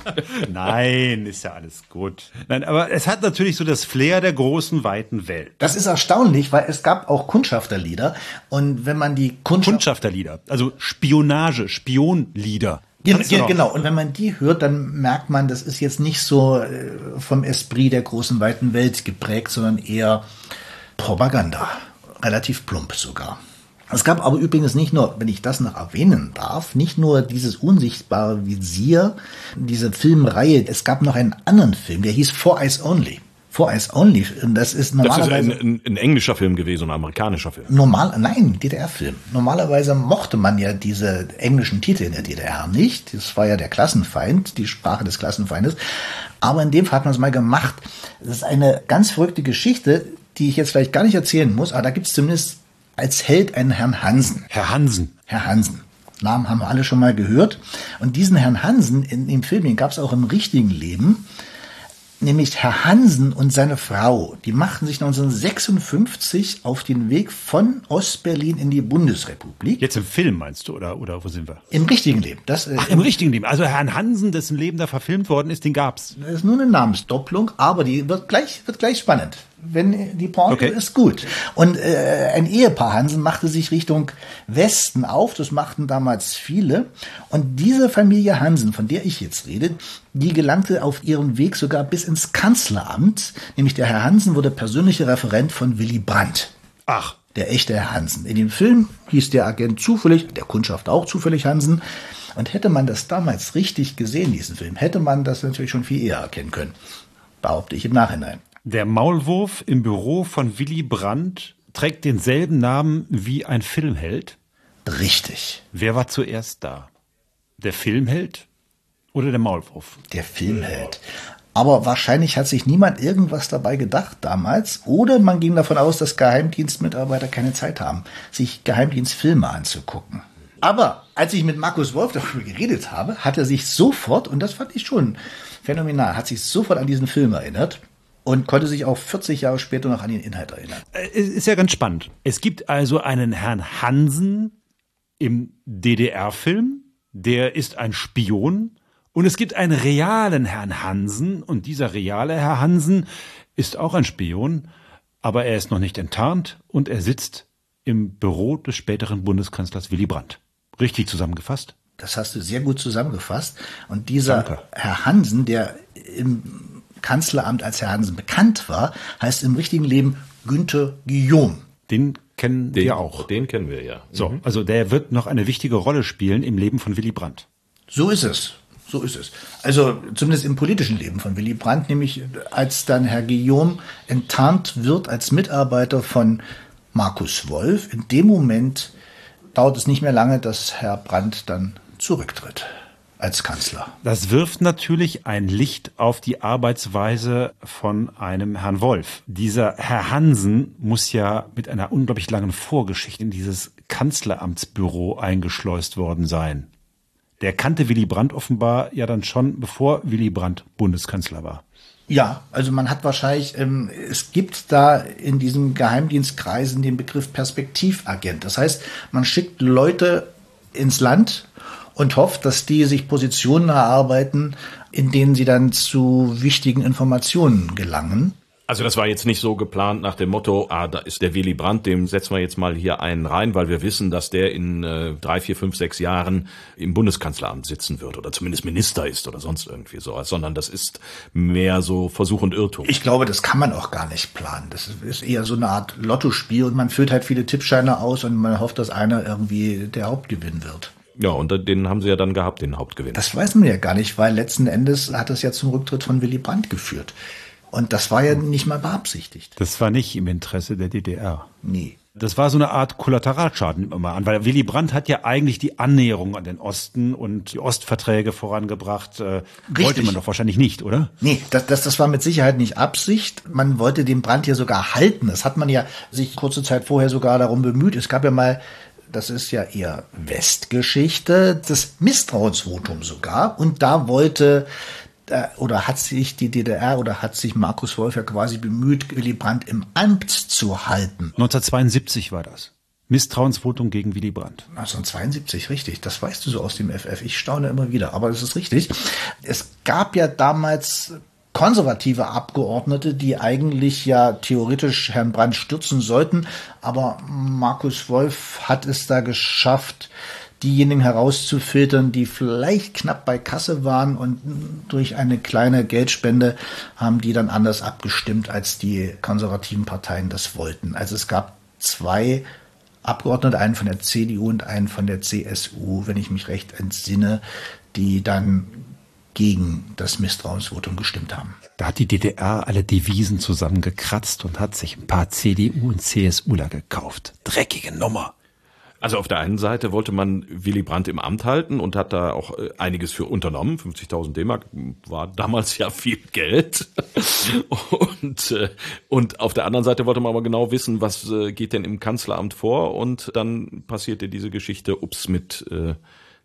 Nein, ist ja alles gut. Nein, aber es hat natürlich so das Flair der großen, weiten Welt. Das ist erstaunlich, weil es gab auch Kundschafterlieder. Und wenn man die Kundschaft Kundschafterlieder, also Spionage, Spionlieder. Gen doch. genau, und wenn man die hört, dann merkt man, das ist jetzt nicht so äh, vom Esprit der großen weiten Welt geprägt, sondern eher Propaganda. Relativ plump sogar. Es gab aber übrigens nicht nur, wenn ich das noch erwähnen darf, nicht nur dieses unsichtbare Visier, diese Filmreihe, es gab noch einen anderen Film, der hieß Four Eyes Only. Four Eyes Only, das ist Das ist normalerweise... ein, ein, ein englischer Film gewesen, ein amerikanischer Film. Normal, nein, DDR-Film. Normalerweise mochte man ja diese englischen Titel in der DDR nicht. Das war ja der Klassenfeind, die Sprache des Klassenfeindes. Aber in dem Fall hat man es mal gemacht. Das ist eine ganz verrückte Geschichte, die ich jetzt vielleicht gar nicht erzählen muss, aber da gibt es zumindest als Held einen Herrn Hansen. Herr Hansen. Herr Hansen. Namen haben wir alle schon mal gehört. Und diesen Herrn Hansen in dem Film, den gab es auch im richtigen Leben. Nämlich Herr Hansen und seine Frau, die machten sich 1956 auf den Weg von Ostberlin in die Bundesrepublik. Jetzt im Film meinst du, oder, oder wo sind wir? Im richtigen Leben. Das, äh, Ach, im richtigen Leben. Also Herrn Hansen, dessen Leben da verfilmt worden ist, den gab's. Das ist nur eine Namensdopplung, aber die wird gleich, wird gleich spannend. Wenn die Porno Okay. ist gut. Und äh, ein Ehepaar Hansen machte sich Richtung Westen auf. Das machten damals viele. Und diese Familie Hansen, von der ich jetzt rede, die gelangte auf ihrem Weg sogar bis ins Kanzleramt. Nämlich der Herr Hansen wurde persönlicher Referent von Willy Brandt. Ach, Der echte Herr Hansen. In dem Film hieß der Agent zufällig, der Kundschaft auch zufällig Hansen. Und hätte man das damals richtig gesehen, diesen Film, hätte man das natürlich schon viel eher erkennen können. Behaupte ich im Nachhinein. Der Maulwurf im Büro von Willy Brandt trägt denselben Namen wie ein Filmheld. Richtig. Wer war zuerst da? Der Filmheld oder der Maulwurf? Der Filmheld. Aber wahrscheinlich hat sich niemand irgendwas dabei gedacht damals. Oder man ging davon aus, dass Geheimdienstmitarbeiter keine Zeit haben, sich Geheimdienstfilme anzugucken. Aber als ich mit Markus Wolf darüber geredet habe, hat er sich sofort, und das fand ich schon phänomenal, hat sich sofort an diesen Film erinnert und konnte sich auch 40 Jahre später noch an den Inhalt erinnern. Äh, Es ist ja ganz spannend. Es gibt also einen Herrn Hansen im DDR-Film, der ist ein Spion. Und es gibt einen realen Herrn Hansen und dieser reale Herr Hansen ist auch ein Spion, aber er ist noch nicht enttarnt und er sitzt im Büro des späteren Bundeskanzlers Willy Brandt. Richtig zusammengefasst. Das hast du sehr gut zusammengefasst. Und dieser Danke. Herr Hansen, der im Kanzleramt als Herr Hansen bekannt war, heißt im richtigen Leben Günther Guillaume. Den kennen den, wir auch. Den kennen wir ja. So, mhm. also der wird noch eine wichtige Rolle spielen im Leben von Willy Brandt. So ist es. So ist es. Also zumindest im politischen Leben von Willy Brandt, nämlich als dann Herr Guillaume enttarnt wird als Mitarbeiter von Markus Wolf, in dem Moment dauert es nicht mehr lange, dass Herr Brandt dann zurücktritt als Kanzler. Das wirft natürlich ein Licht auf die Arbeitsweise von einem Herrn Wolf. Dieser Herr Hansen muss ja mit einer unglaublich langen Vorgeschichte in dieses Kanzleramtsbüro eingeschleust worden sein. Der kannte Willy Brandt offenbar ja dann schon, bevor Willy Brandt Bundeskanzler war. Ja, also man hat wahrscheinlich, ähm, es gibt da in diesen Geheimdienstkreisen den Begriff Perspektivagent. Das heißt, man schickt Leute ins Land und hofft, dass die sich Positionen erarbeiten, in denen sie dann zu wichtigen Informationen gelangen. Also das war jetzt nicht so geplant nach dem Motto, ah, da ist der Willy Brandt, dem setzen wir jetzt mal hier einen rein, weil wir wissen, dass der in äh, drei, vier, fünf, sechs Jahren im Bundeskanzleramt sitzen wird oder zumindest Minister ist oder sonst irgendwie sowas, sondern das ist mehr so Versuch und Irrtum. Ich glaube, das kann man auch gar nicht planen. Das ist eher so eine Art Lottospiel und man führt halt viele Tippscheine aus und man hofft, dass einer irgendwie der Hauptgewinn wird. Ja, und den haben sie ja dann gehabt, den Hauptgewinn. Das weiß man ja gar nicht, weil letzten Endes hat es ja zum Rücktritt von Willy Brandt geführt. Und das war ja nicht mal beabsichtigt. Das war nicht im Interesse der DDR. Nee. Das war so eine Art Kollateralschaden immer mal an, weil Willy Brandt hat ja eigentlich die Annäherung an den Osten und die Ostverträge vorangebracht. Äh, wollte man doch wahrscheinlich nicht, oder? Nee, das, das, das war mit Sicherheit nicht Absicht. Man wollte den Brandt ja sogar halten. Das hat man ja sich kurze Zeit vorher sogar darum bemüht. Es gab ja mal das ist ja eher Westgeschichte, das Misstrauensvotum sogar. Und da wollte oder hat sich die DDR oder hat sich Markus Wolf ja quasi bemüht, Willy Brandt im Amt zu halten. 1972 war das. Misstrauensvotum gegen Willy Brandt. 1972, richtig. Das weißt du so aus dem FF. Ich staune immer wieder, aber es ist richtig. Es gab ja damals konservative Abgeordnete, die eigentlich ja theoretisch Herrn Brandt stürzen sollten, aber Markus Wolf hat es da geschafft, diejenigen herauszufiltern, die vielleicht knapp bei Kasse waren und durch eine kleine Geldspende haben die dann anders abgestimmt, als die konservativen Parteien das wollten. Also es gab zwei Abgeordnete, einen von der CDU und einen von der CSU, wenn ich mich recht entsinne, die dann gegen das Misstrauensvotum gestimmt haben. Da hat die DDR alle Devisen zusammengekratzt und hat sich ein paar CDU und CSUler gekauft. Dreckige Nummer. Also auf der einen Seite wollte man Willy Brandt im Amt halten und hat da auch äh, einiges für unternommen. 50.000 D-Mark war damals ja viel Geld. und, äh, und auf der anderen Seite wollte man aber genau wissen, was äh, geht denn im Kanzleramt vor. Und dann passierte diese Geschichte, ups, mit,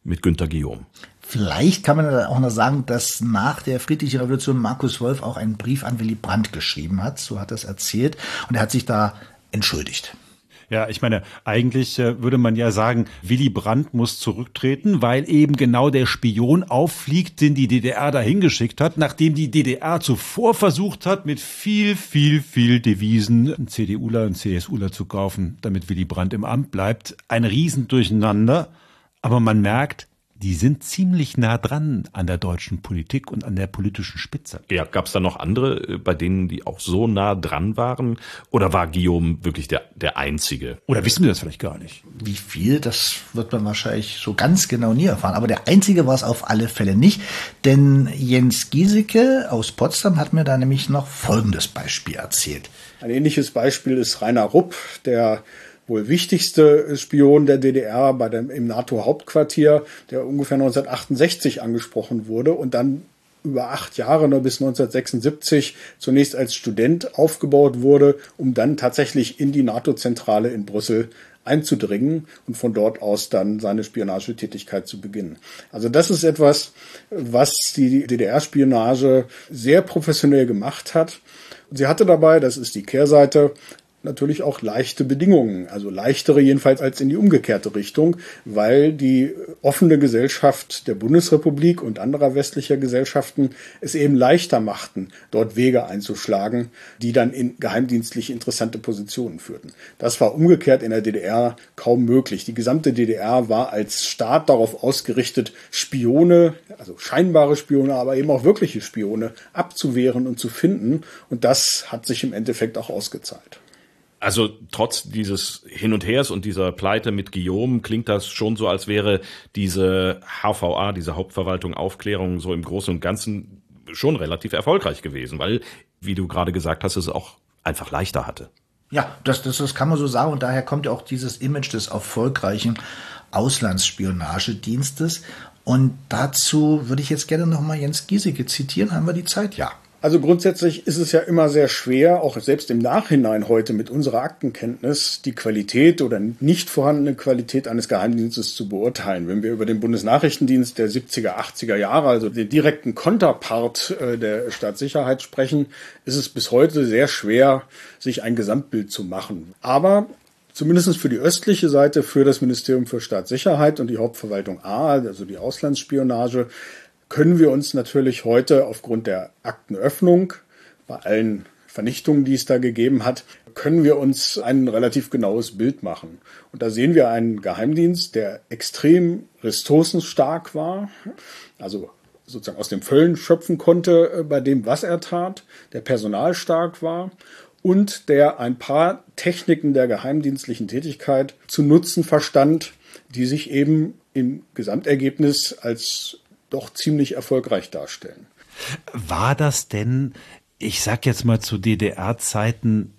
mit Günter Guillaume. Vielleicht kann man auch noch sagen, dass nach der Friedlichen Revolution Markus Wolf auch einen Brief an Willy Brandt geschrieben hat. So hat er es erzählt. Und er hat sich da entschuldigt. Ja, ich meine, eigentlich äh, würde man ja sagen, Willy Brandt muss zurücktreten, weil eben genau der Spion auffliegt, den die DDR dahin geschickt hat, nachdem die DDR zuvor versucht hat, mit viel, viel, viel Devisen einen CDUler und CSUler zu kaufen, damit Willy Brandt im Amt bleibt. Ein Riesendurcheinander. Aber man merkt, die sind ziemlich nah dran an der deutschen Politik und an der politischen Spitze. Ja, gab es da noch andere, äh, bei denen die auch so nah dran waren? Oder war Guillaume wirklich der, der Einzige? Oder wissen wir das vielleicht gar nicht? Wie viel, das wird man wahrscheinlich so ganz genau nie erfahren. Aber der Einzige war es auf alle Fälle nicht. Denn Jens Giesecke aus Potsdam hat mir da nämlich noch folgendes Beispiel erzählt. Ein ähnliches Beispiel ist Rainer Rupp, der wohl wichtigste Spion der DDR bei dem, im NATO-Hauptquartier, der ungefähr 1968 angesprochen wurde und dann über acht Jahre nur bis 1976 zunächst als Student aufgebaut wurde, um dann tatsächlich in die NATO-Zentrale in Brüssel einzudringen und von dort aus dann seine Spionagetätigkeit zu beginnen. Also das ist etwas, was die DDR-Spionage sehr professionell gemacht hat. Sie hatte dabei, das ist die Kehrseite, natürlich auch leichte Bedingungen, also leichtere jedenfalls als in die umgekehrte Richtung, weil die offene Gesellschaft der Bundesrepublik und anderer westlicher Gesellschaften es eben leichter machten, dort Wege einzuschlagen, die dann in geheimdienstlich interessante Positionen führten. Das war umgekehrt in der DDR kaum möglich. Die gesamte DDR war als Staat darauf ausgerichtet, Spione, also scheinbare Spione, aber eben auch wirkliche Spione abzuwehren und zu finden. Und das hat sich im Endeffekt auch ausgezahlt. Also trotz dieses Hin und Hers und dieser Pleite mit Guillaume klingt das schon so, als wäre diese HVA, diese Hauptverwaltung Aufklärung so im Großen und Ganzen schon relativ erfolgreich gewesen, weil, wie du gerade gesagt hast, es auch einfach leichter hatte. Ja, das, das, das kann man so sagen und daher kommt ja auch dieses Image des erfolgreichen Auslandsspionagedienstes. Und dazu würde ich jetzt gerne nochmal Jens Giesecke zitieren. Haben wir die Zeit? Ja. Also grundsätzlich ist es ja immer sehr schwer, auch selbst im Nachhinein heute mit unserer Aktenkenntnis, die Qualität oder nicht vorhandene Qualität eines Geheimdienstes zu beurteilen. Wenn wir über den Bundesnachrichtendienst der 70er, 80er Jahre, also den direkten Konterpart äh, der Staatssicherheit sprechen, ist es bis heute sehr schwer, sich ein Gesamtbild zu machen. Aber zumindest für die östliche Seite, für das Ministerium für Staatssicherheit und die Hauptverwaltung A, also die Auslandsspionage, können wir uns natürlich heute aufgrund der Aktenöffnung bei allen Vernichtungen, die es da gegeben hat, können wir uns ein relativ genaues Bild machen. Und da sehen wir einen Geheimdienst, der extrem ressourcenstark war, also sozusagen aus dem Föllen schöpfen konnte äh, bei dem, was er tat, der personalstark war und der ein paar Techniken der geheimdienstlichen Tätigkeit zu nutzen verstand, die sich eben im Gesamtergebnis als doch ziemlich erfolgreich darstellen. War das denn, ich sag jetzt mal zu DDR-Zeiten,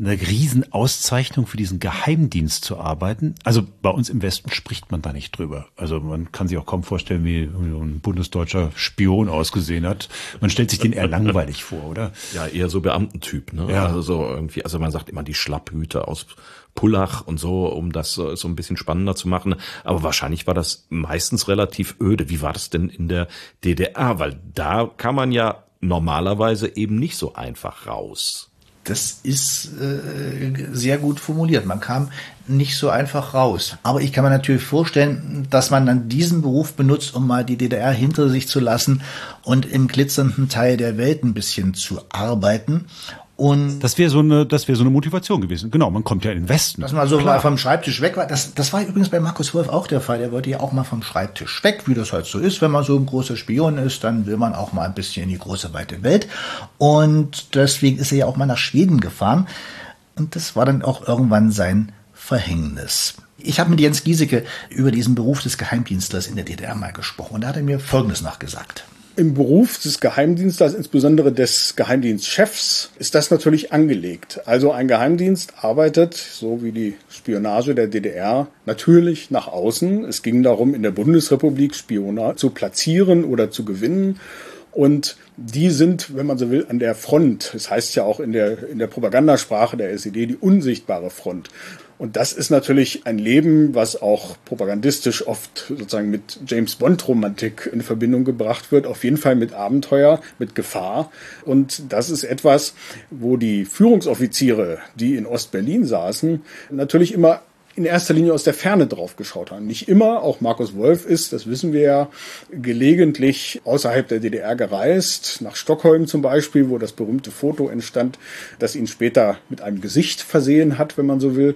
eine Riesenauszeichnung für diesen Geheimdienst zu arbeiten. Also bei uns im Westen spricht man da nicht drüber. Also man kann sich auch kaum vorstellen, wie ein bundesdeutscher Spion ausgesehen hat. Man stellt sich den eher langweilig vor, oder? Ja, eher so Beamtentyp, ne? Ja. Also so irgendwie, also man sagt immer die Schlapphüte aus Pullach und so, um das so, so ein bisschen spannender zu machen. Aber wahrscheinlich war das meistens relativ öde. Wie war das denn in der DDR? Weil da kann man ja normalerweise eben nicht so einfach raus. Das ist äh, sehr gut formuliert. Man kam nicht so einfach raus. Aber ich kann mir natürlich vorstellen, dass man dann diesen Beruf benutzt, um mal die DDR hinter sich zu lassen und im glitzernden Teil der Welt ein bisschen zu arbeiten. Und Das wäre so eine, das wäre so eine Motivation gewesen. Genau, man kommt ja in den Westen. dass man so Klar. mal vom Schreibtisch weg war. Das, das war übrigens bei Markus Wolf auch der Fall. Der wollte ja auch mal vom Schreibtisch weg, wie das halt so ist. Wenn man so ein großer Spion ist, dann will man auch mal ein bisschen in die große weite Welt. Und deswegen ist er ja auch mal nach Schweden gefahren. Und das war dann auch irgendwann sein Verhängnis. Ich habe mit Jens Giesecke über diesen Beruf des Geheimdienstlers in der DDR mal gesprochen. Und da hat er mir Folgendes nachgesagt. Im Beruf des Geheimdienstlers, insbesondere des Geheimdienstchefs, ist das natürlich angelegt. Also ein Geheimdienst arbeitet, so wie die Spionage der DDR, natürlich nach außen. Es ging darum, in der Bundesrepublik Spione zu platzieren oder zu gewinnen. Und die sind, wenn man so will, an der Front. Das heißt ja auch in der, in der Propagandasprache der SED die unsichtbare Front. Und das ist natürlich ein Leben, was auch propagandistisch oft sozusagen mit James Bond Romantik in Verbindung gebracht wird. Auf jeden Fall mit Abenteuer, mit Gefahr. Und das ist etwas, wo die Führungsoffiziere, die in Ostberlin saßen, natürlich immer in erster Linie aus der Ferne drauf geschaut haben. Nicht immer, auch Markus Wolf ist, das wissen wir ja, gelegentlich außerhalb der DDR gereist, nach Stockholm zum Beispiel, wo das berühmte Foto entstand, das ihn später mit einem Gesicht versehen hat, wenn man so will.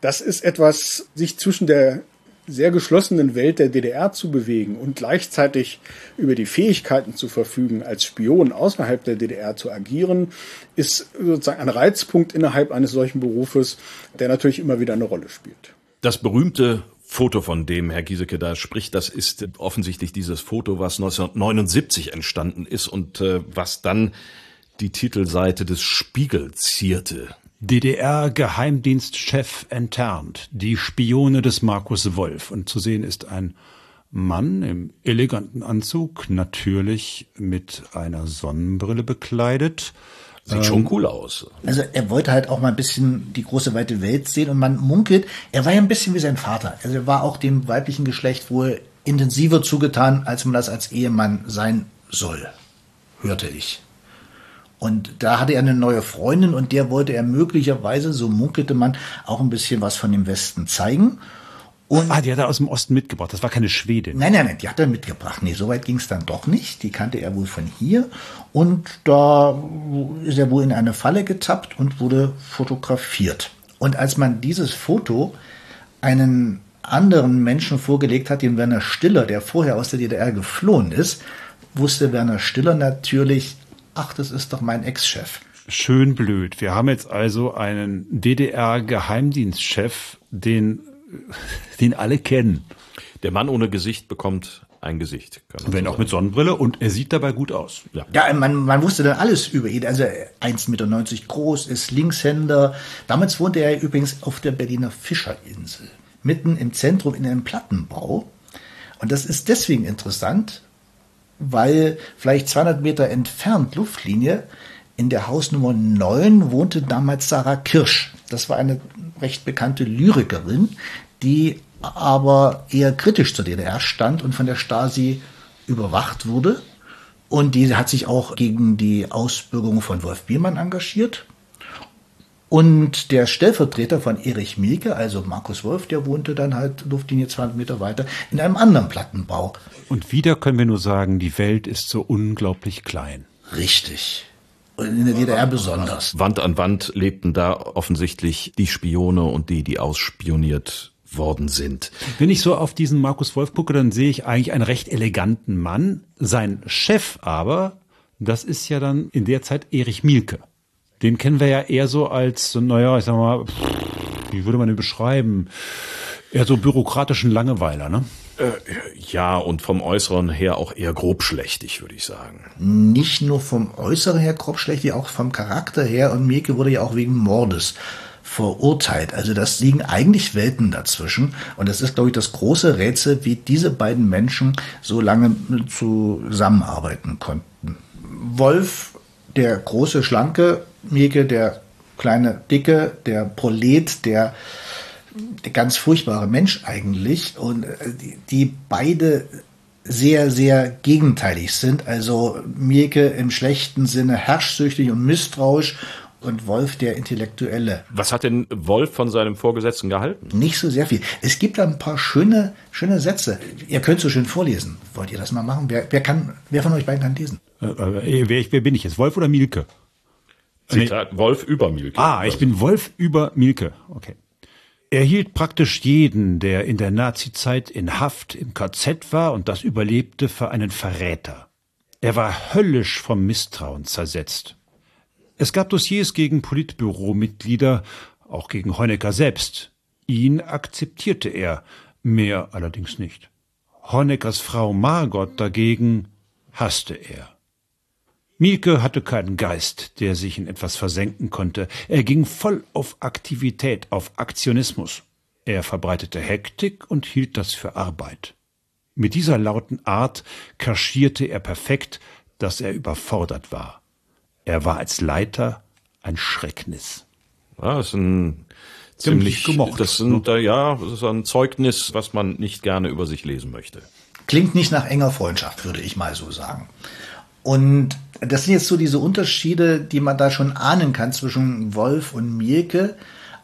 Das ist etwas, sich zwischen der sehr geschlossenen Welt der DDR zu bewegen und gleichzeitig über die Fähigkeiten zu verfügen, als Spion außerhalb der DDR zu agieren, ist sozusagen ein Reizpunkt innerhalb eines solchen Berufes, der natürlich immer wieder eine Rolle spielt. Das berühmte Foto, von dem Herr Giesecke da spricht, das ist offensichtlich dieses Foto, was 1979 entstanden ist und äh, was dann die Titelseite des Spiegel zierte. DDR-Geheimdienstchef enttarnt. Die Spione des Markus Wolf. Und zu sehen ist ein Mann im eleganten Anzug, natürlich mit einer Sonnenbrille bekleidet. Sieht schon cool aus. Also er wollte halt auch mal ein bisschen die große weite Welt sehen und man munkelt, er war ja ein bisschen wie sein Vater. Also er war auch dem weiblichen Geschlecht wohl intensiver zugetan, als man das als Ehemann sein soll, hörte ich. Und da hatte er eine neue Freundin und der wollte er möglicherweise, so munkelte man, auch ein bisschen was von dem Westen zeigen. Und ah, die hat er aus dem Osten mitgebracht. Das war keine Schwedin. Nein, nein, nein, die hat er mitgebracht. Nee, so weit ging es dann doch nicht. Die kannte er wohl von hier. Und da ist er wohl in eine Falle getappt und wurde fotografiert. Und als man dieses Foto einen anderen Menschen vorgelegt hat, den Werner Stiller, der vorher aus der DDR geflohen ist, wusste Werner Stiller natürlich, ach, das ist doch mein Ex-Chef. Schön blöd. Wir haben jetzt also einen DDR-Geheimdienstchef, den, den alle kennen. Der Mann ohne Gesicht bekommt ein Gesicht. Wenn so auch mit Sonnenbrille und er sieht dabei gut aus. Ja, ja man, man wusste dann alles über ihn. Also 1,90 Meter groß, ist Linkshänder. Damals wohnte er übrigens auf der Berliner Fischerinsel, mitten im Zentrum in einem Plattenbau. Und das ist deswegen interessant, weil vielleicht 200 Meter entfernt Luftlinie in der Hausnummer 9 wohnte damals Sarah Kirsch. Das war eine recht bekannte Lyrikerin, die aber eher kritisch zur DDR stand und von der Stasi überwacht wurde. Und die hat sich auch gegen die Ausbürgerung von Wolf Biermann engagiert. Und der Stellvertreter von Erich Mielke, also Markus Wolf, der wohnte dann halt Luftlinie 200 Meter weiter in einem anderen Plattenbau. Und wieder können wir nur sagen, die Welt ist so unglaublich klein. Richtig. Und in der DDR besonders. Wand an Wand lebten da offensichtlich die Spione und die, die ausspioniert worden sind. Wenn ich so auf diesen Markus Wolf gucke, dann sehe ich eigentlich einen recht eleganten Mann. Sein Chef aber, das ist ja dann in der Zeit Erich Mielke. Den kennen wir ja eher so als, naja, ich sag mal, wie würde man den beschreiben? Eher so bürokratischen Langeweiler, ne? Äh, ja, und vom Äußeren her auch eher grobschlächtig, würde ich sagen. Nicht nur vom Äußeren her grobschlächtig, auch vom Charakter her. Und Mielke wurde ja auch wegen Mordes verurteilt. Also das liegen eigentlich Welten dazwischen. Und es ist, glaube ich, das große Rätsel, wie diese beiden Menschen so lange zusammenarbeiten konnten. Wolf, der große, schlanke, Mieke, der kleine, dicke, der Prolet, der, der ganz furchtbare Mensch eigentlich. Und äh, die, die beide sehr, sehr gegenteilig sind. Also Mieke im schlechten Sinne herrschsüchtig und misstrauisch und Wolf der Intellektuelle. Was hat denn Wolf von seinem Vorgesetzten gehalten? Nicht so sehr viel. Es gibt da ein paar schöne, schöne Sätze. Ihr könnt so schön vorlesen. Wollt ihr das mal machen? Wer, wer kann, wer von euch beiden kann lesen? Äh, äh, wer, wer bin ich jetzt? Wolf oder Mielke? Zitat. Wolf über Mielke. Ah, ich bin Wolf über Mielke. Okay. Er hielt praktisch jeden, der in der Nazizeit in Haft im KZ war und das überlebte, für einen Verräter. Er war höllisch vom Misstrauen zersetzt. Es gab Dossiers gegen Politbüromitglieder, auch gegen Honecker selbst. Ihn akzeptierte er, mehr allerdings nicht. Honeckers Frau Margot dagegen hasste er. Mielke hatte keinen Geist, der sich in etwas versenken konnte. Er ging voll auf Aktivität, auf Aktionismus. Er verbreitete Hektik und hielt das für Arbeit. Mit dieser lauten Art kaschierte er perfekt, dass er überfordert war. Er war als Leiter ein Schrecknis. Ja, das ist ein ziemlich gemocht. Das sind ne? ja, das ist ein Zeugnis, was man nicht gerne über sich lesen möchte. Klingt nicht nach enger Freundschaft, würde ich mal so sagen. Und das sind jetzt so diese Unterschiede, die man da schon ahnen kann zwischen Wolf und Mielke.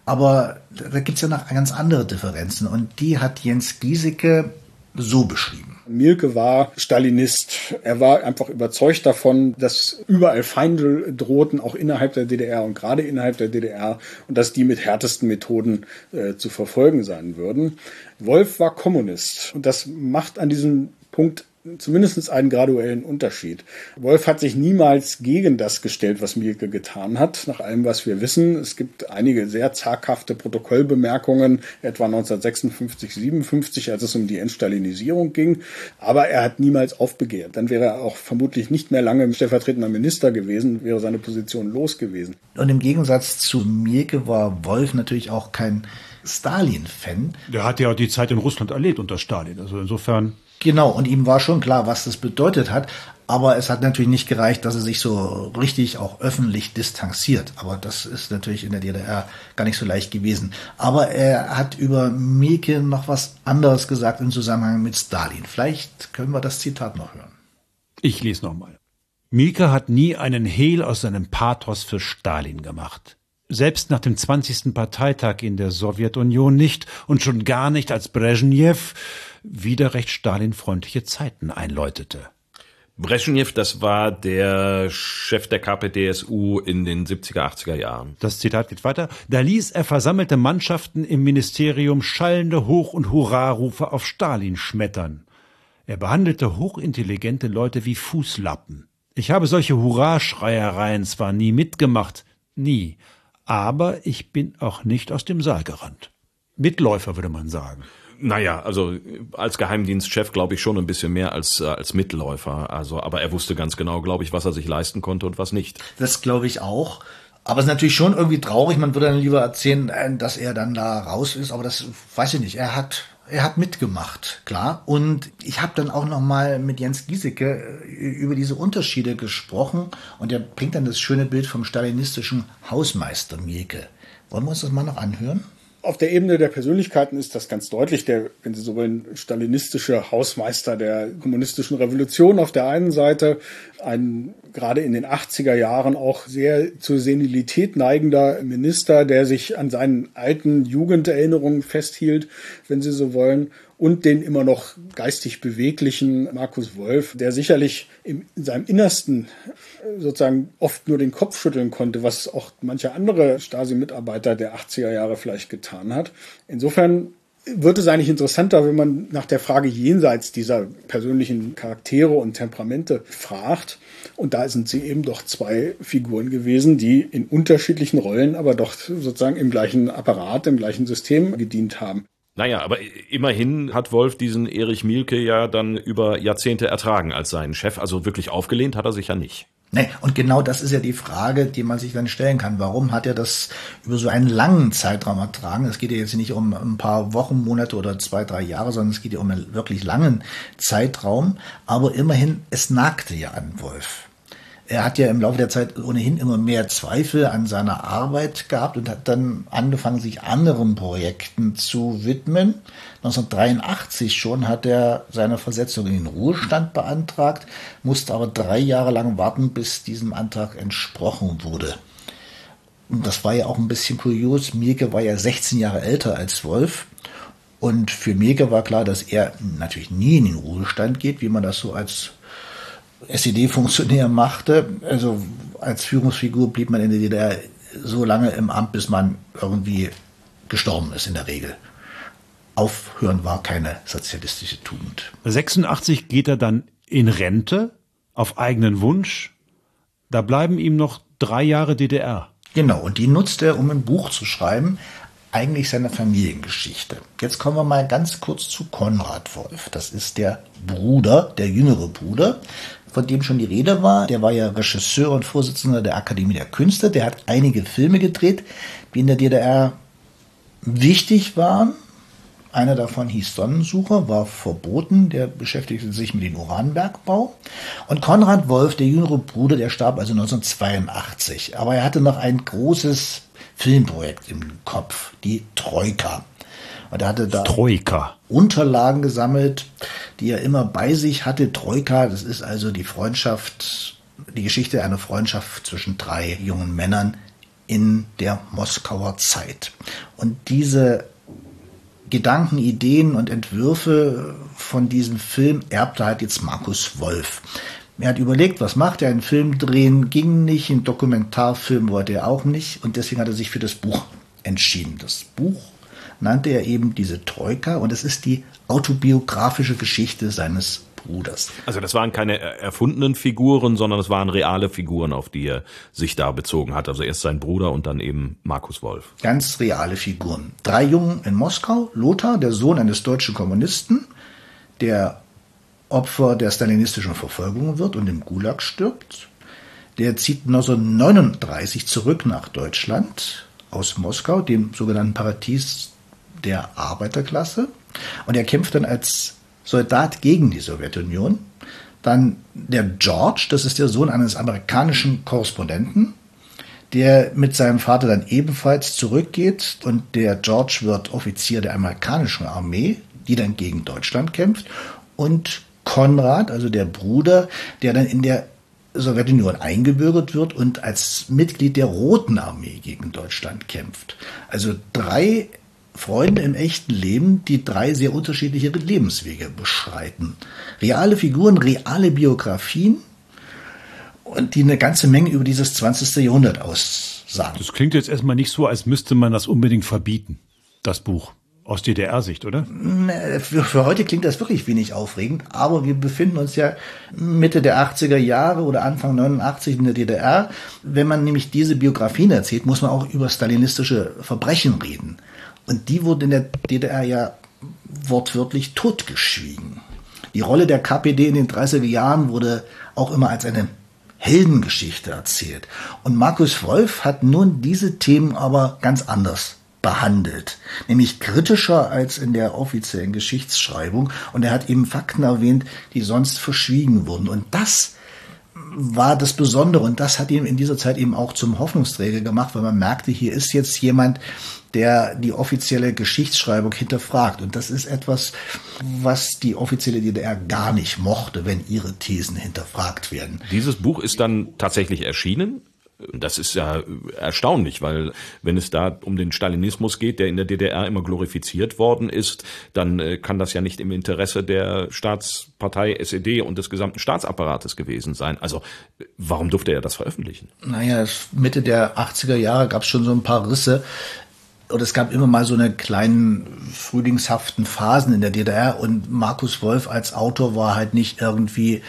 Aber da gibt's ja noch ganz andere Differenzen. Und die hat Jens Giesecke so beschrieben. Mielke war Stalinist. Er war einfach überzeugt davon, dass überall Feinde drohten, auch innerhalb der DDR und gerade innerhalb der DDR und dass die mit härtesten Methoden äh, zu verfolgen sein würden. Wolf war Kommunist und das macht an diesem Punkt zumindest einen graduellen Unterschied. Wolf hat sich niemals gegen das gestellt, was Mielke getan hat, nach allem, was wir wissen. Es gibt einige sehr zaghafte Protokollbemerkungen, etwa 1956, 57, als es um die Entstalinisierung ging. Aber er hat niemals aufbegehrt. Dann wäre er auch vermutlich nicht mehr lange stellvertretender Minister gewesen, wäre seine Position los gewesen. Und im Gegensatz zu Mielke war Wolf natürlich auch kein Stalin-Fan. Der hat ja die Zeit in Russland erlebt unter Stalin. Also insofern Genau, und ihm war schon klar, was das bedeutet hat. Aber es hat natürlich nicht gereicht, dass er sich so richtig auch öffentlich distanziert. Aber das ist natürlich in der DDR gar nicht so leicht gewesen. Aber er hat über Mielke noch was anderes gesagt im Zusammenhang mit Stalin. Vielleicht können wir das Zitat noch hören. Ich lese nochmal. Mielke hat nie einen Hehl aus seinem Pathos für Stalin gemacht. Selbst nach dem 20. Parteitag in der Sowjetunion nicht und schon gar nicht als Brezhnev wieder recht stalinfreundliche Zeiten einläutete. Brezhnev, das war der Chef der KPDSU in den 70er, 80er Jahren. Das Zitat geht weiter. Da ließ er versammelte Mannschaften im Ministerium schallende Hoch- und Hurrarufe auf Stalin schmettern. Er behandelte hochintelligente Leute wie Fußlappen. Ich habe solche Hurraschreiereien zwar nie mitgemacht, nie, aber ich bin auch nicht aus dem Saal gerannt. Mitläufer würde man sagen. Naja, also als Geheimdienstchef glaube ich schon ein bisschen mehr als, äh, als Mitläufer. Also, aber er wusste ganz genau, glaube ich, was er sich leisten konnte und was nicht. Das glaube ich auch. Aber es ist natürlich schon irgendwie traurig. Man würde dann lieber erzählen, äh, dass er dann da raus ist. Aber das weiß ich nicht. Er hat, er hat mitgemacht, klar. Und ich habe dann auch noch mal mit Jens Giesecke äh, über diese Unterschiede gesprochen. Und er bringt dann das schöne Bild vom stalinistischen Hausmeister Mielke. Wollen wir uns das mal noch anhören? Auf der Ebene der Persönlichkeiten ist das ganz deutlich. Der, wenn Sie so wollen, stalinistische Hausmeister der kommunistischen Revolution auf der einen Seite, ein gerade in den 80er Jahren auch sehr zur Senilität neigender Minister, der sich an seinen alten Jugenderinnerungen festhielt, wenn Sie so wollen, und den immer noch geistig beweglichen Markus Wolf, der sicherlich in seinem Innersten sozusagen oft nur den Kopf schütteln konnte, was auch mancher andere Stasi-Mitarbeiter der 80er Jahre vielleicht getan hat. Insofern wird es eigentlich interessanter, wenn man nach der Frage jenseits dieser persönlichen Charaktere und Temperamente fragt. Und da sind sie eben doch zwei Figuren gewesen, die in unterschiedlichen Rollen, aber doch sozusagen im gleichen Apparat, im gleichen System gedient haben. Naja, aber immerhin hat Wolf diesen Erich Mielke ja dann über Jahrzehnte ertragen als seinen Chef. Also wirklich aufgelehnt hat er sich ja nicht. Nee, und genau das ist ja die Frage, die man sich dann stellen kann. Warum hat er das über so einen langen Zeitraum ertragen? Es geht ja jetzt nicht um ein paar Wochen, Monate oder zwei, drei Jahre, sondern es geht ja um einen wirklich langen Zeitraum. Aber immerhin, es nagte ja an Wolf er hat ja im Laufe der Zeit ohnehin immer mehr Zweifel an seiner Arbeit gehabt und hat dann angefangen, sich anderen Projekten zu widmen. 1983 schon hat er seine Versetzung in den Ruhestand beantragt, musste aber drei Jahre lang warten, bis diesem Antrag entsprochen wurde. Und das war ja auch ein bisschen kurios. Mirke war ja 16 Jahre älter als Wolf. Und für Mirke war klar, dass er natürlich nie in den Ruhestand geht, wie man das so als SED-Funktionär machte. Also als Führungsfigur blieb man in der DDR so lange im Amt, bis man irgendwie gestorben ist in der Regel. Aufhören war keine sozialistische Tugend. 86 geht er dann in Rente auf eigenen Wunsch. Da bleiben ihm noch drei Jahre DDR. Genau, und die nutzt er, um ein Buch zu schreiben, eigentlich seine Familiengeschichte. Jetzt kommen wir mal ganz kurz zu Konrad Wolf. Das ist der Bruder, der jüngere Bruder von dem schon die Rede war. Der war ja Regisseur und Vorsitzender der Akademie der Künste. Der hat einige Filme gedreht, die in der DDR wichtig waren. Einer davon hieß Sonnensucher, war verboten, der beschäftigte sich mit dem Uranbergbau. Und Konrad Wolf, der jüngere Bruder, der starb also 1982. Aber er hatte noch ein großes Filmprojekt im Kopf, die Troika. Und er hatte da Troika. Unterlagen gesammelt, die er immer bei sich hatte. Troika, das ist also die Freundschaft, die Geschichte einer Freundschaft zwischen drei jungen Männern in der Moskauer Zeit. Und diese Gedanken, Ideen und Entwürfe von diesem Film erbte halt jetzt Markus Wolf. Er hat überlegt, was macht er? Einen Film drehen ging nicht, einen Dokumentarfilm wollte er auch nicht und deswegen hat er sich für das Buch entschieden. Das Buch nannte er eben diese Troika und es ist die autobiografische Geschichte seines Bruders. Also das waren keine erfundenen Figuren, sondern es waren reale Figuren, auf die er sich da bezogen hat. Also erst sein Bruder und dann eben Markus Wolf. Ganz reale Figuren. Drei Jungen in Moskau. Lothar, der Sohn eines deutschen Kommunisten, der Opfer der stalinistischen Verfolgung wird und im Gulag stirbt. Der zieht 1939 zurück nach Deutschland aus Moskau, dem sogenannten Paradies der Arbeiterklasse. Und er kämpft dann als Soldat gegen die Sowjetunion. Dann der George, das ist der Sohn eines amerikanischen Korrespondenten, der mit seinem Vater dann ebenfalls zurückgeht. Und der George wird Offizier der amerikanischen Armee, die dann gegen Deutschland kämpft. Und Konrad, also der Bruder, der dann in der Sowjetunion eingebürgert wird und als Mitglied der Roten Armee gegen Deutschland kämpft. Also drei Freunde im echten Leben, die drei sehr unterschiedliche Lebenswege beschreiten. Reale Figuren, reale Biografien und die eine ganze Menge über dieses 20. Jahrhundert aussagen. Das klingt jetzt erstmal nicht so, als müsste man das unbedingt verbieten, das Buch. Aus DDR-Sicht, oder? Für, für, heute klingt das wirklich wenig aufregend, aber wir befinden uns ja Mitte der 80er Jahre oder Anfang 89 in der DDR. Wenn man nämlich diese Biografien erzählt, muss man auch über stalinistische Verbrechen reden. Und die wurden in der DDR ja wortwörtlich totgeschwiegen. Die Rolle der KPD in den 30er Jahren wurde auch immer als eine Heldengeschichte erzählt. Und Markus Wolf hat nun diese Themen aber ganz anders behandelt, nämlich kritischer als in der offiziellen Geschichtsschreibung. Und er hat eben Fakten erwähnt, die sonst verschwiegen wurden. Und das war das Besondere und das hat ihn in dieser Zeit eben auch zum Hoffnungsträger gemacht, weil man merkte, hier ist jetzt jemand, der die offizielle Geschichtsschreibung hinterfragt. Und das ist etwas, was die offizielle DDR gar nicht mochte, wenn ihre Thesen hinterfragt werden. Dieses Buch ist dann tatsächlich erschienen das ist ja erstaunlich, weil wenn es da um den Stalinismus geht, der in der DDR immer glorifiziert worden ist, dann äh, kann das ja nicht im Interesse der Staatspartei SED und des gesamten Staatsapparates gewesen sein. Also warum durfte er das veröffentlichen? Naja, Mitte der 80er Jahre gab es schon so ein paar Risse. Und es gab immer mal so eine kleinen frühlingshaften Phasen in der DDR und Markus Wolf als Autor war halt nicht irgendwie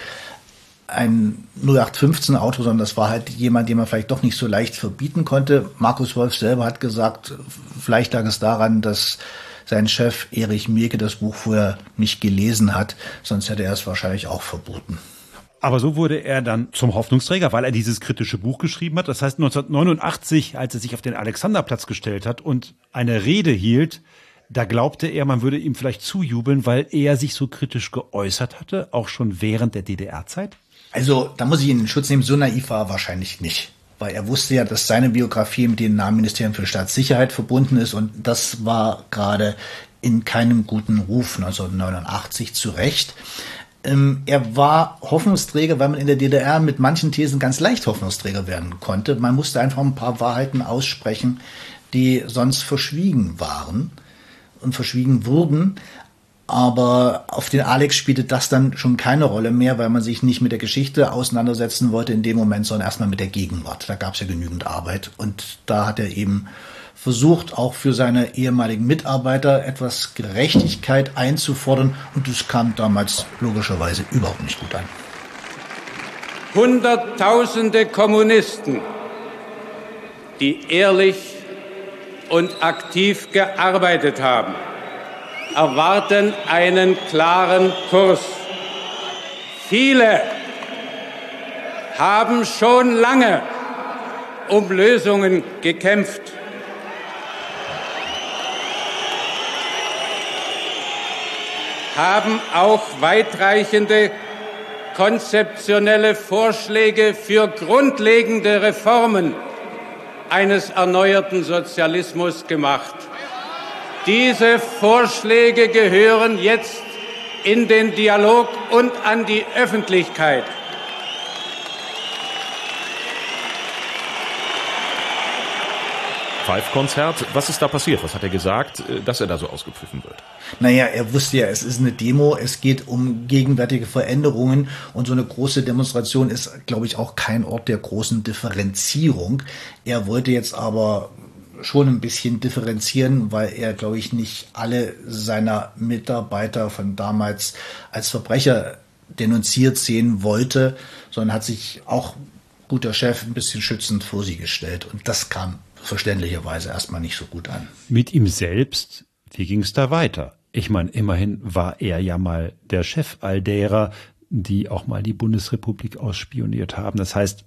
ein 0815 Auto, sondern das war halt jemand, den man vielleicht doch nicht so leicht verbieten konnte. Markus Wolf selber hat gesagt, vielleicht lag es daran, dass sein Chef Erich Mielke das Buch vorher nicht gelesen hat, sonst hätte er es wahrscheinlich auch verboten. Aber so wurde er dann zum Hoffnungsträger, weil er dieses kritische Buch geschrieben hat. Das heißt 1989, als er sich auf den Alexanderplatz gestellt hat und eine Rede hielt, da glaubte er, man würde ihm vielleicht zujubeln, weil er sich so kritisch geäußert hatte, auch schon während der DDR-Zeit? Also, da muss ich ihn in Schutz nehmen, so naiv war er wahrscheinlich nicht. Weil er wusste ja, dass seine Biografie mit dem Namenministerium für Staatssicherheit verbunden ist und das war gerade in keinem guten Ruf 1989 zu Recht. Ähm, er war Hoffnungsträger, weil man in der DDR mit manchen Thesen ganz leicht Hoffnungsträger werden konnte. Man musste einfach ein paar Wahrheiten aussprechen, die sonst verschwiegen waren und verschwiegen wurden. Aber auf den Alex spielte das dann schon keine Rolle mehr, weil man sich nicht mit der Geschichte auseinandersetzen wollte in dem Moment, sondern erstmal mit der Gegenwart. Da gab es ja genügend Arbeit. Und da hat er eben versucht, auch für seine ehemaligen Mitarbeiter etwas Gerechtigkeit einzufordern. Und das kam damals logischerweise überhaupt nicht gut an. Hunderttausende Kommunisten, die ehrlich und aktiv gearbeitet haben erwarten einen klaren Kurs. Viele haben schon lange um Lösungen gekämpft. haben auch weitreichende konzeptionelle Vorschläge für grundlegende Reformen eines erneuerten Sozialismus gemacht. Diese Vorschläge gehören jetzt in den Dialog und an die Öffentlichkeit. Five-Konzert. Was ist da passiert? Was hat er gesagt, äh, dass er da so ausgepfiffen wird? Naja, er wusste ja, es ist eine Demo, es geht um gegenwärtige Veränderungen und so eine große Demonstration ist, glaube ich, auch kein Ort der großen Differenzierung. Er wollte jetzt aber schon ein bisschen differenzieren, weil er, glaube ich, nicht alle seiner Mitarbeiter von damals als Verbrecher denunziert sehen wollte, sondern hat sich auch guter Chef ein bisschen schützend vor sie gestellt. Und das kam verständlicherweise erstmal nicht so gut an. Mit ihm selbst, wie ging es da weiter? Ich meine, immerhin war er ja mal der Chef all derer, die auch mal die Bundesrepublik ausspioniert haben. Das heißt,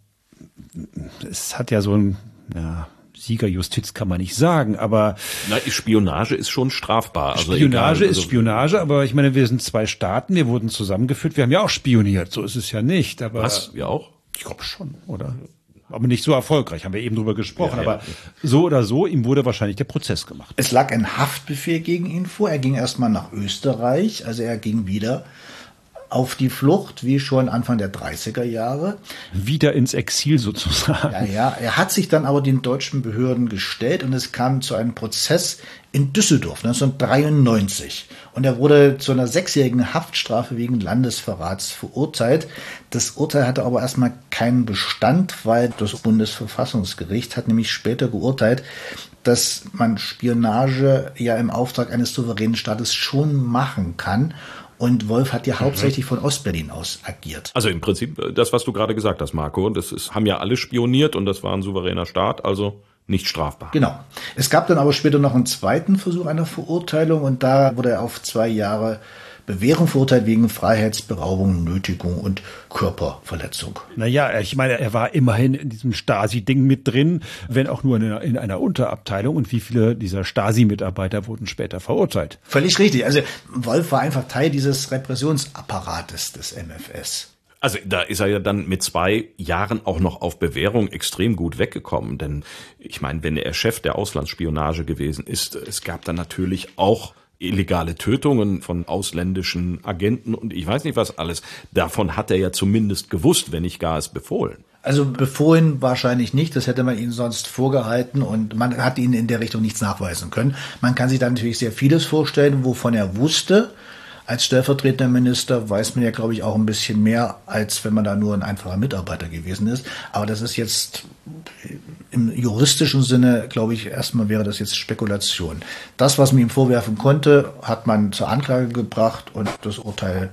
es hat ja so ein, ja, Siegerjustiz kann man nicht sagen, aber Na, Spionage ist schon strafbar. Also Spionage egal, also ist Spionage, aber ich meine, wir sind zwei Staaten, wir wurden zusammengeführt, wir haben ja auch spioniert, so ist es ja nicht. Aber Was? Wir auch? Ich glaube schon, oder? Aber nicht so erfolgreich, haben wir eben drüber gesprochen. Ja, ja. Aber so oder so, ihm wurde wahrscheinlich der Prozess gemacht. Es lag ein Haftbefehl gegen ihn vor. Er ging erstmal nach Österreich, also er ging wieder auf die Flucht, wie schon Anfang der 30er Jahre. Wieder ins Exil sozusagen. Ja, ja. Er hat sich dann aber den deutschen Behörden gestellt und es kam zu einem Prozess in Düsseldorf 1993. Und er wurde zu einer sechsjährigen Haftstrafe wegen Landesverrats verurteilt. Das Urteil hatte aber erstmal keinen Bestand, weil das Bundesverfassungsgericht hat nämlich später geurteilt, dass man Spionage ja im Auftrag eines souveränen Staates schon machen kann. Und Wolf hat ja mhm. hauptsächlich von Ostberlin aus agiert. Also im Prinzip äh, das, was du gerade gesagt hast, Marco. Das ist, haben ja alle spioniert und das war ein souveräner Staat, also nicht strafbar. Genau. Es gab dann aber später noch einen zweiten Versuch einer Verurteilung und da wurde er auf zwei Jahre Bewährung verurteilt wegen Freiheitsberaubung, Nötigung und Körperverletzung. Naja, ich meine, er war immerhin in diesem Stasi-Ding mit drin, wenn auch nur in einer, in einer Unterabteilung. Und wie viele dieser Stasi-Mitarbeiter wurden später verurteilt? Völlig richtig. Also Wolf war einfach Teil dieses Repressionsapparates des MFS. Also da ist er ja dann mit zwei Jahren auch noch auf Bewährung extrem gut weggekommen. Denn ich meine, wenn er Chef der Auslandsspionage gewesen ist, es gab dann natürlich auch illegale Tötungen von ausländischen Agenten und ich weiß nicht was alles. Davon hat er ja zumindest gewusst, wenn nicht gar es befohlen. Also befohlen wahrscheinlich nicht, das hätte man ihnen sonst vorgehalten und man hat ihnen in der Richtung nichts nachweisen können. Man kann sich da natürlich sehr vieles vorstellen, wovon er wusste. Als stellvertretender Minister weiß man ja, glaube ich, auch ein bisschen mehr, als wenn man da nur ein einfacher Mitarbeiter gewesen ist. Aber das ist jetzt im juristischen Sinne, glaube ich, erstmal wäre das jetzt Spekulation. Das, was man ihm vorwerfen konnte, hat man zur Anklage gebracht und das Urteil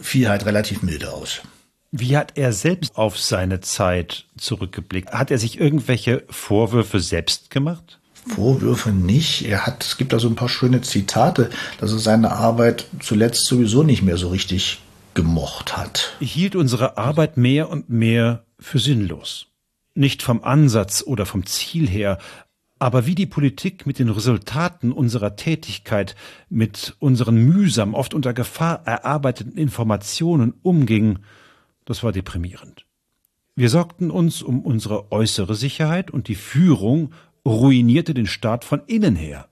fiel halt relativ milde aus. Wie hat er selbst auf seine Zeit zurückgeblickt? Hat er sich irgendwelche Vorwürfe selbst gemacht? Vorwürfe nicht. Er hat, es gibt da so ein paar schöne Zitate, dass er seine Arbeit zuletzt sowieso nicht mehr so richtig gemocht hat. Ich hielt unsere Arbeit mehr und mehr für sinnlos. Nicht vom Ansatz oder vom Ziel her, aber wie die Politik mit den Resultaten unserer Tätigkeit, mit unseren mühsam, oft unter Gefahr erarbeiteten Informationen umging, das war deprimierend. Wir sorgten uns um unsere äußere Sicherheit und die Führung ruinierte den Staat von innen her.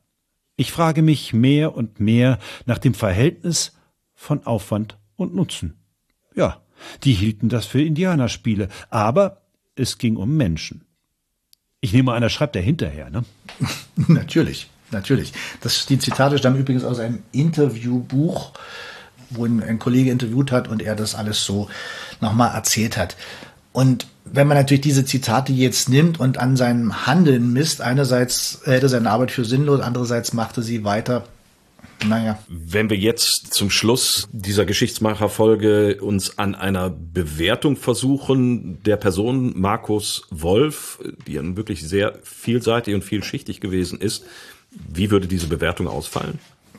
Ich frage mich mehr und mehr nach dem Verhältnis von Aufwand und Nutzen. Ja, die hielten das für Indianerspiele, aber es ging um Menschen. Ich nehme an, er schreibt er hinterher, ne? natürlich, natürlich. Das, die Zitate stammen übrigens aus einem Interviewbuch, wo ein Kollege interviewt hat und er das alles so nochmal erzählt hat. Und wenn man natürlich diese Zitate jetzt nimmt und an seinem Handeln misst, einerseits hätte seine Arbeit für sinnlos, andererseits machte sie weiter. Naja. Wenn wir jetzt zum Schluss dieser Geschichtsmacherfolge uns an einer Bewertung versuchen der Person Markus Wolf, die ja wirklich sehr vielseitig und vielschichtig gewesen ist, wie würde diese Bewertung ausfallen?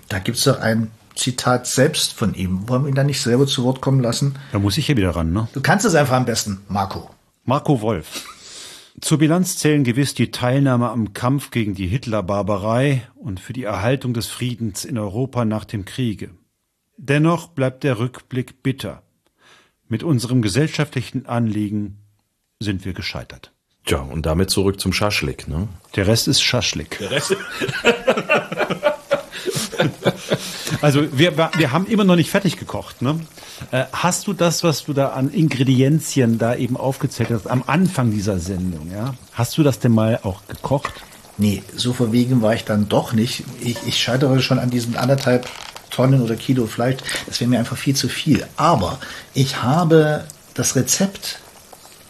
Da gibt es doch ein Zitat selbst von ihm. Wollen wir ihn da nicht selber zu Wort kommen lassen? Da muss ich hier wieder ran, ne? Du kannst es einfach am besten, Marco. Marco Wolf. Zur Bilanz zählen gewiss die Teilnahme am Kampf gegen die Hitlerbarbarei und für die Erhaltung des Friedens in Europa nach dem Kriege. Dennoch bleibt der Rückblick bitter. Mit unserem gesellschaftlichen Anliegen sind wir gescheitert. Tja, und damit zurück zum Schaschlik, ne? Der Rest ist Schaschlik. Der Rest Also wir, wir haben immer noch nicht fertig gekocht. Ne? Äh, hast du das, was du da an Ingredienzien da eben aufgezählt hast, am Anfang dieser Sendung, ja? Hast du das denn mal auch gekocht? Nee, so verwegen war ich dann doch nicht. Ich, ich scheitere schon an diesen anderthalb Tonnen oder Kilo Fleisch. Das wäre mir einfach viel zu viel. Aber ich habe das Rezept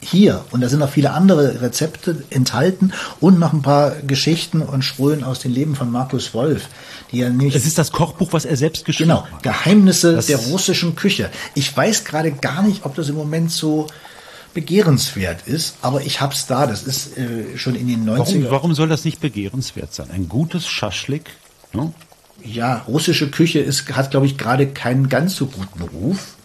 hier und da sind noch viele andere Rezepte enthalten und noch ein paar Geschichten und Sprühen aus dem Leben von Markus Wolf, die ja nämlich. Es ist das Kochbuch, was er selbst geschrieben genau, hat. Genau, Geheimnisse das der russischen Küche. Ich weiß gerade gar nicht, ob das im Moment so begehrenswert ist, aber ich hab's da. Das ist äh, schon in den 90ern. Warum, warum soll das nicht begehrenswert sein? Ein gutes Schaschlik? Ne? Ja, russische Küche ist, hat, glaube ich, gerade keinen ganz so guten Ruf.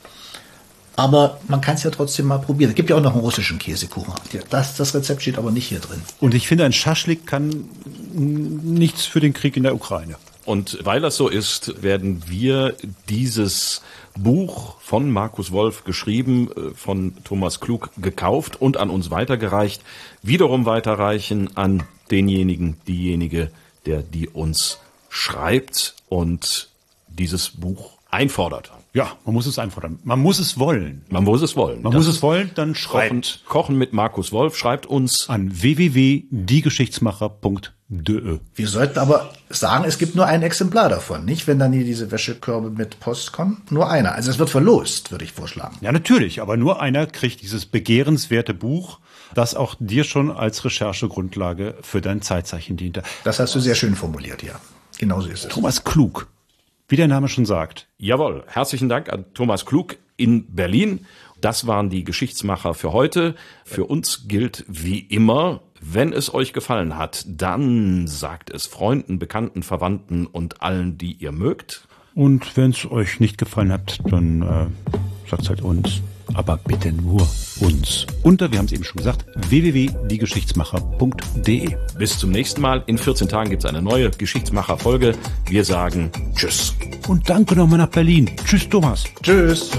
Aber man kann es ja trotzdem mal probieren. Es gibt ja auch noch einen russischen Käsekuchen. Das, das Rezept steht aber nicht hier drin. Und ich finde, ein Schaschlik kann nichts für den Krieg in der Ukraine. Und weil das so ist, werden wir dieses Buch von Markus Wolf geschrieben, äh, von Thomas Klug gekauft und an uns weitergereicht, wiederum weiterreichen an denjenigen, diejenige, der die uns schreibt und dieses Buch einfordert. Ja, man muss es einfordern. Man muss es wollen. Man muss es wollen. Man Das muss es wollen, dann schreibt Kochen, Kochen mit Markus Wolf schreibt uns an www.diegeschichtsmacher.de. Wir sollten aber sagen, es gibt nur ein Exemplar davon. Nicht, wenn dann hier diese Wäschekörbe mit Post kommen. Nur einer. Also es wird verlost, würde ich vorschlagen. Ja, natürlich, aber nur einer kriegt dieses begehrenswerte Buch, das auch dir schon als Recherchegrundlage für dein Zeitzeichen diente. Das hast du sehr schön formuliert, ja. Genauso ist es. Thomas Klug, wie der Name schon sagt. Jawohl, herzlichen Dank an Thomas Klug in Berlin. Das waren die Geschichtsmacher für heute. Für uns gilt wie immer, wenn es euch gefallen hat, dann sagt es Freunden, Bekannten, Verwandten und allen, die ihr mögt. Und wenn es euch nicht gefallen hat, dann äh, sagt halt uns. Aber bitte nur uns. Unter, wir haben es eben schon gesagt, www.diegeschichtsmacher.de. Bis zum nächsten Mal. In 14 Tagen gibt es eine neue Geschichtsmacher-Folge. Wir sagen Tschüss. Und danke nochmal nach Berlin. Tschüss, Thomas. Tschüss.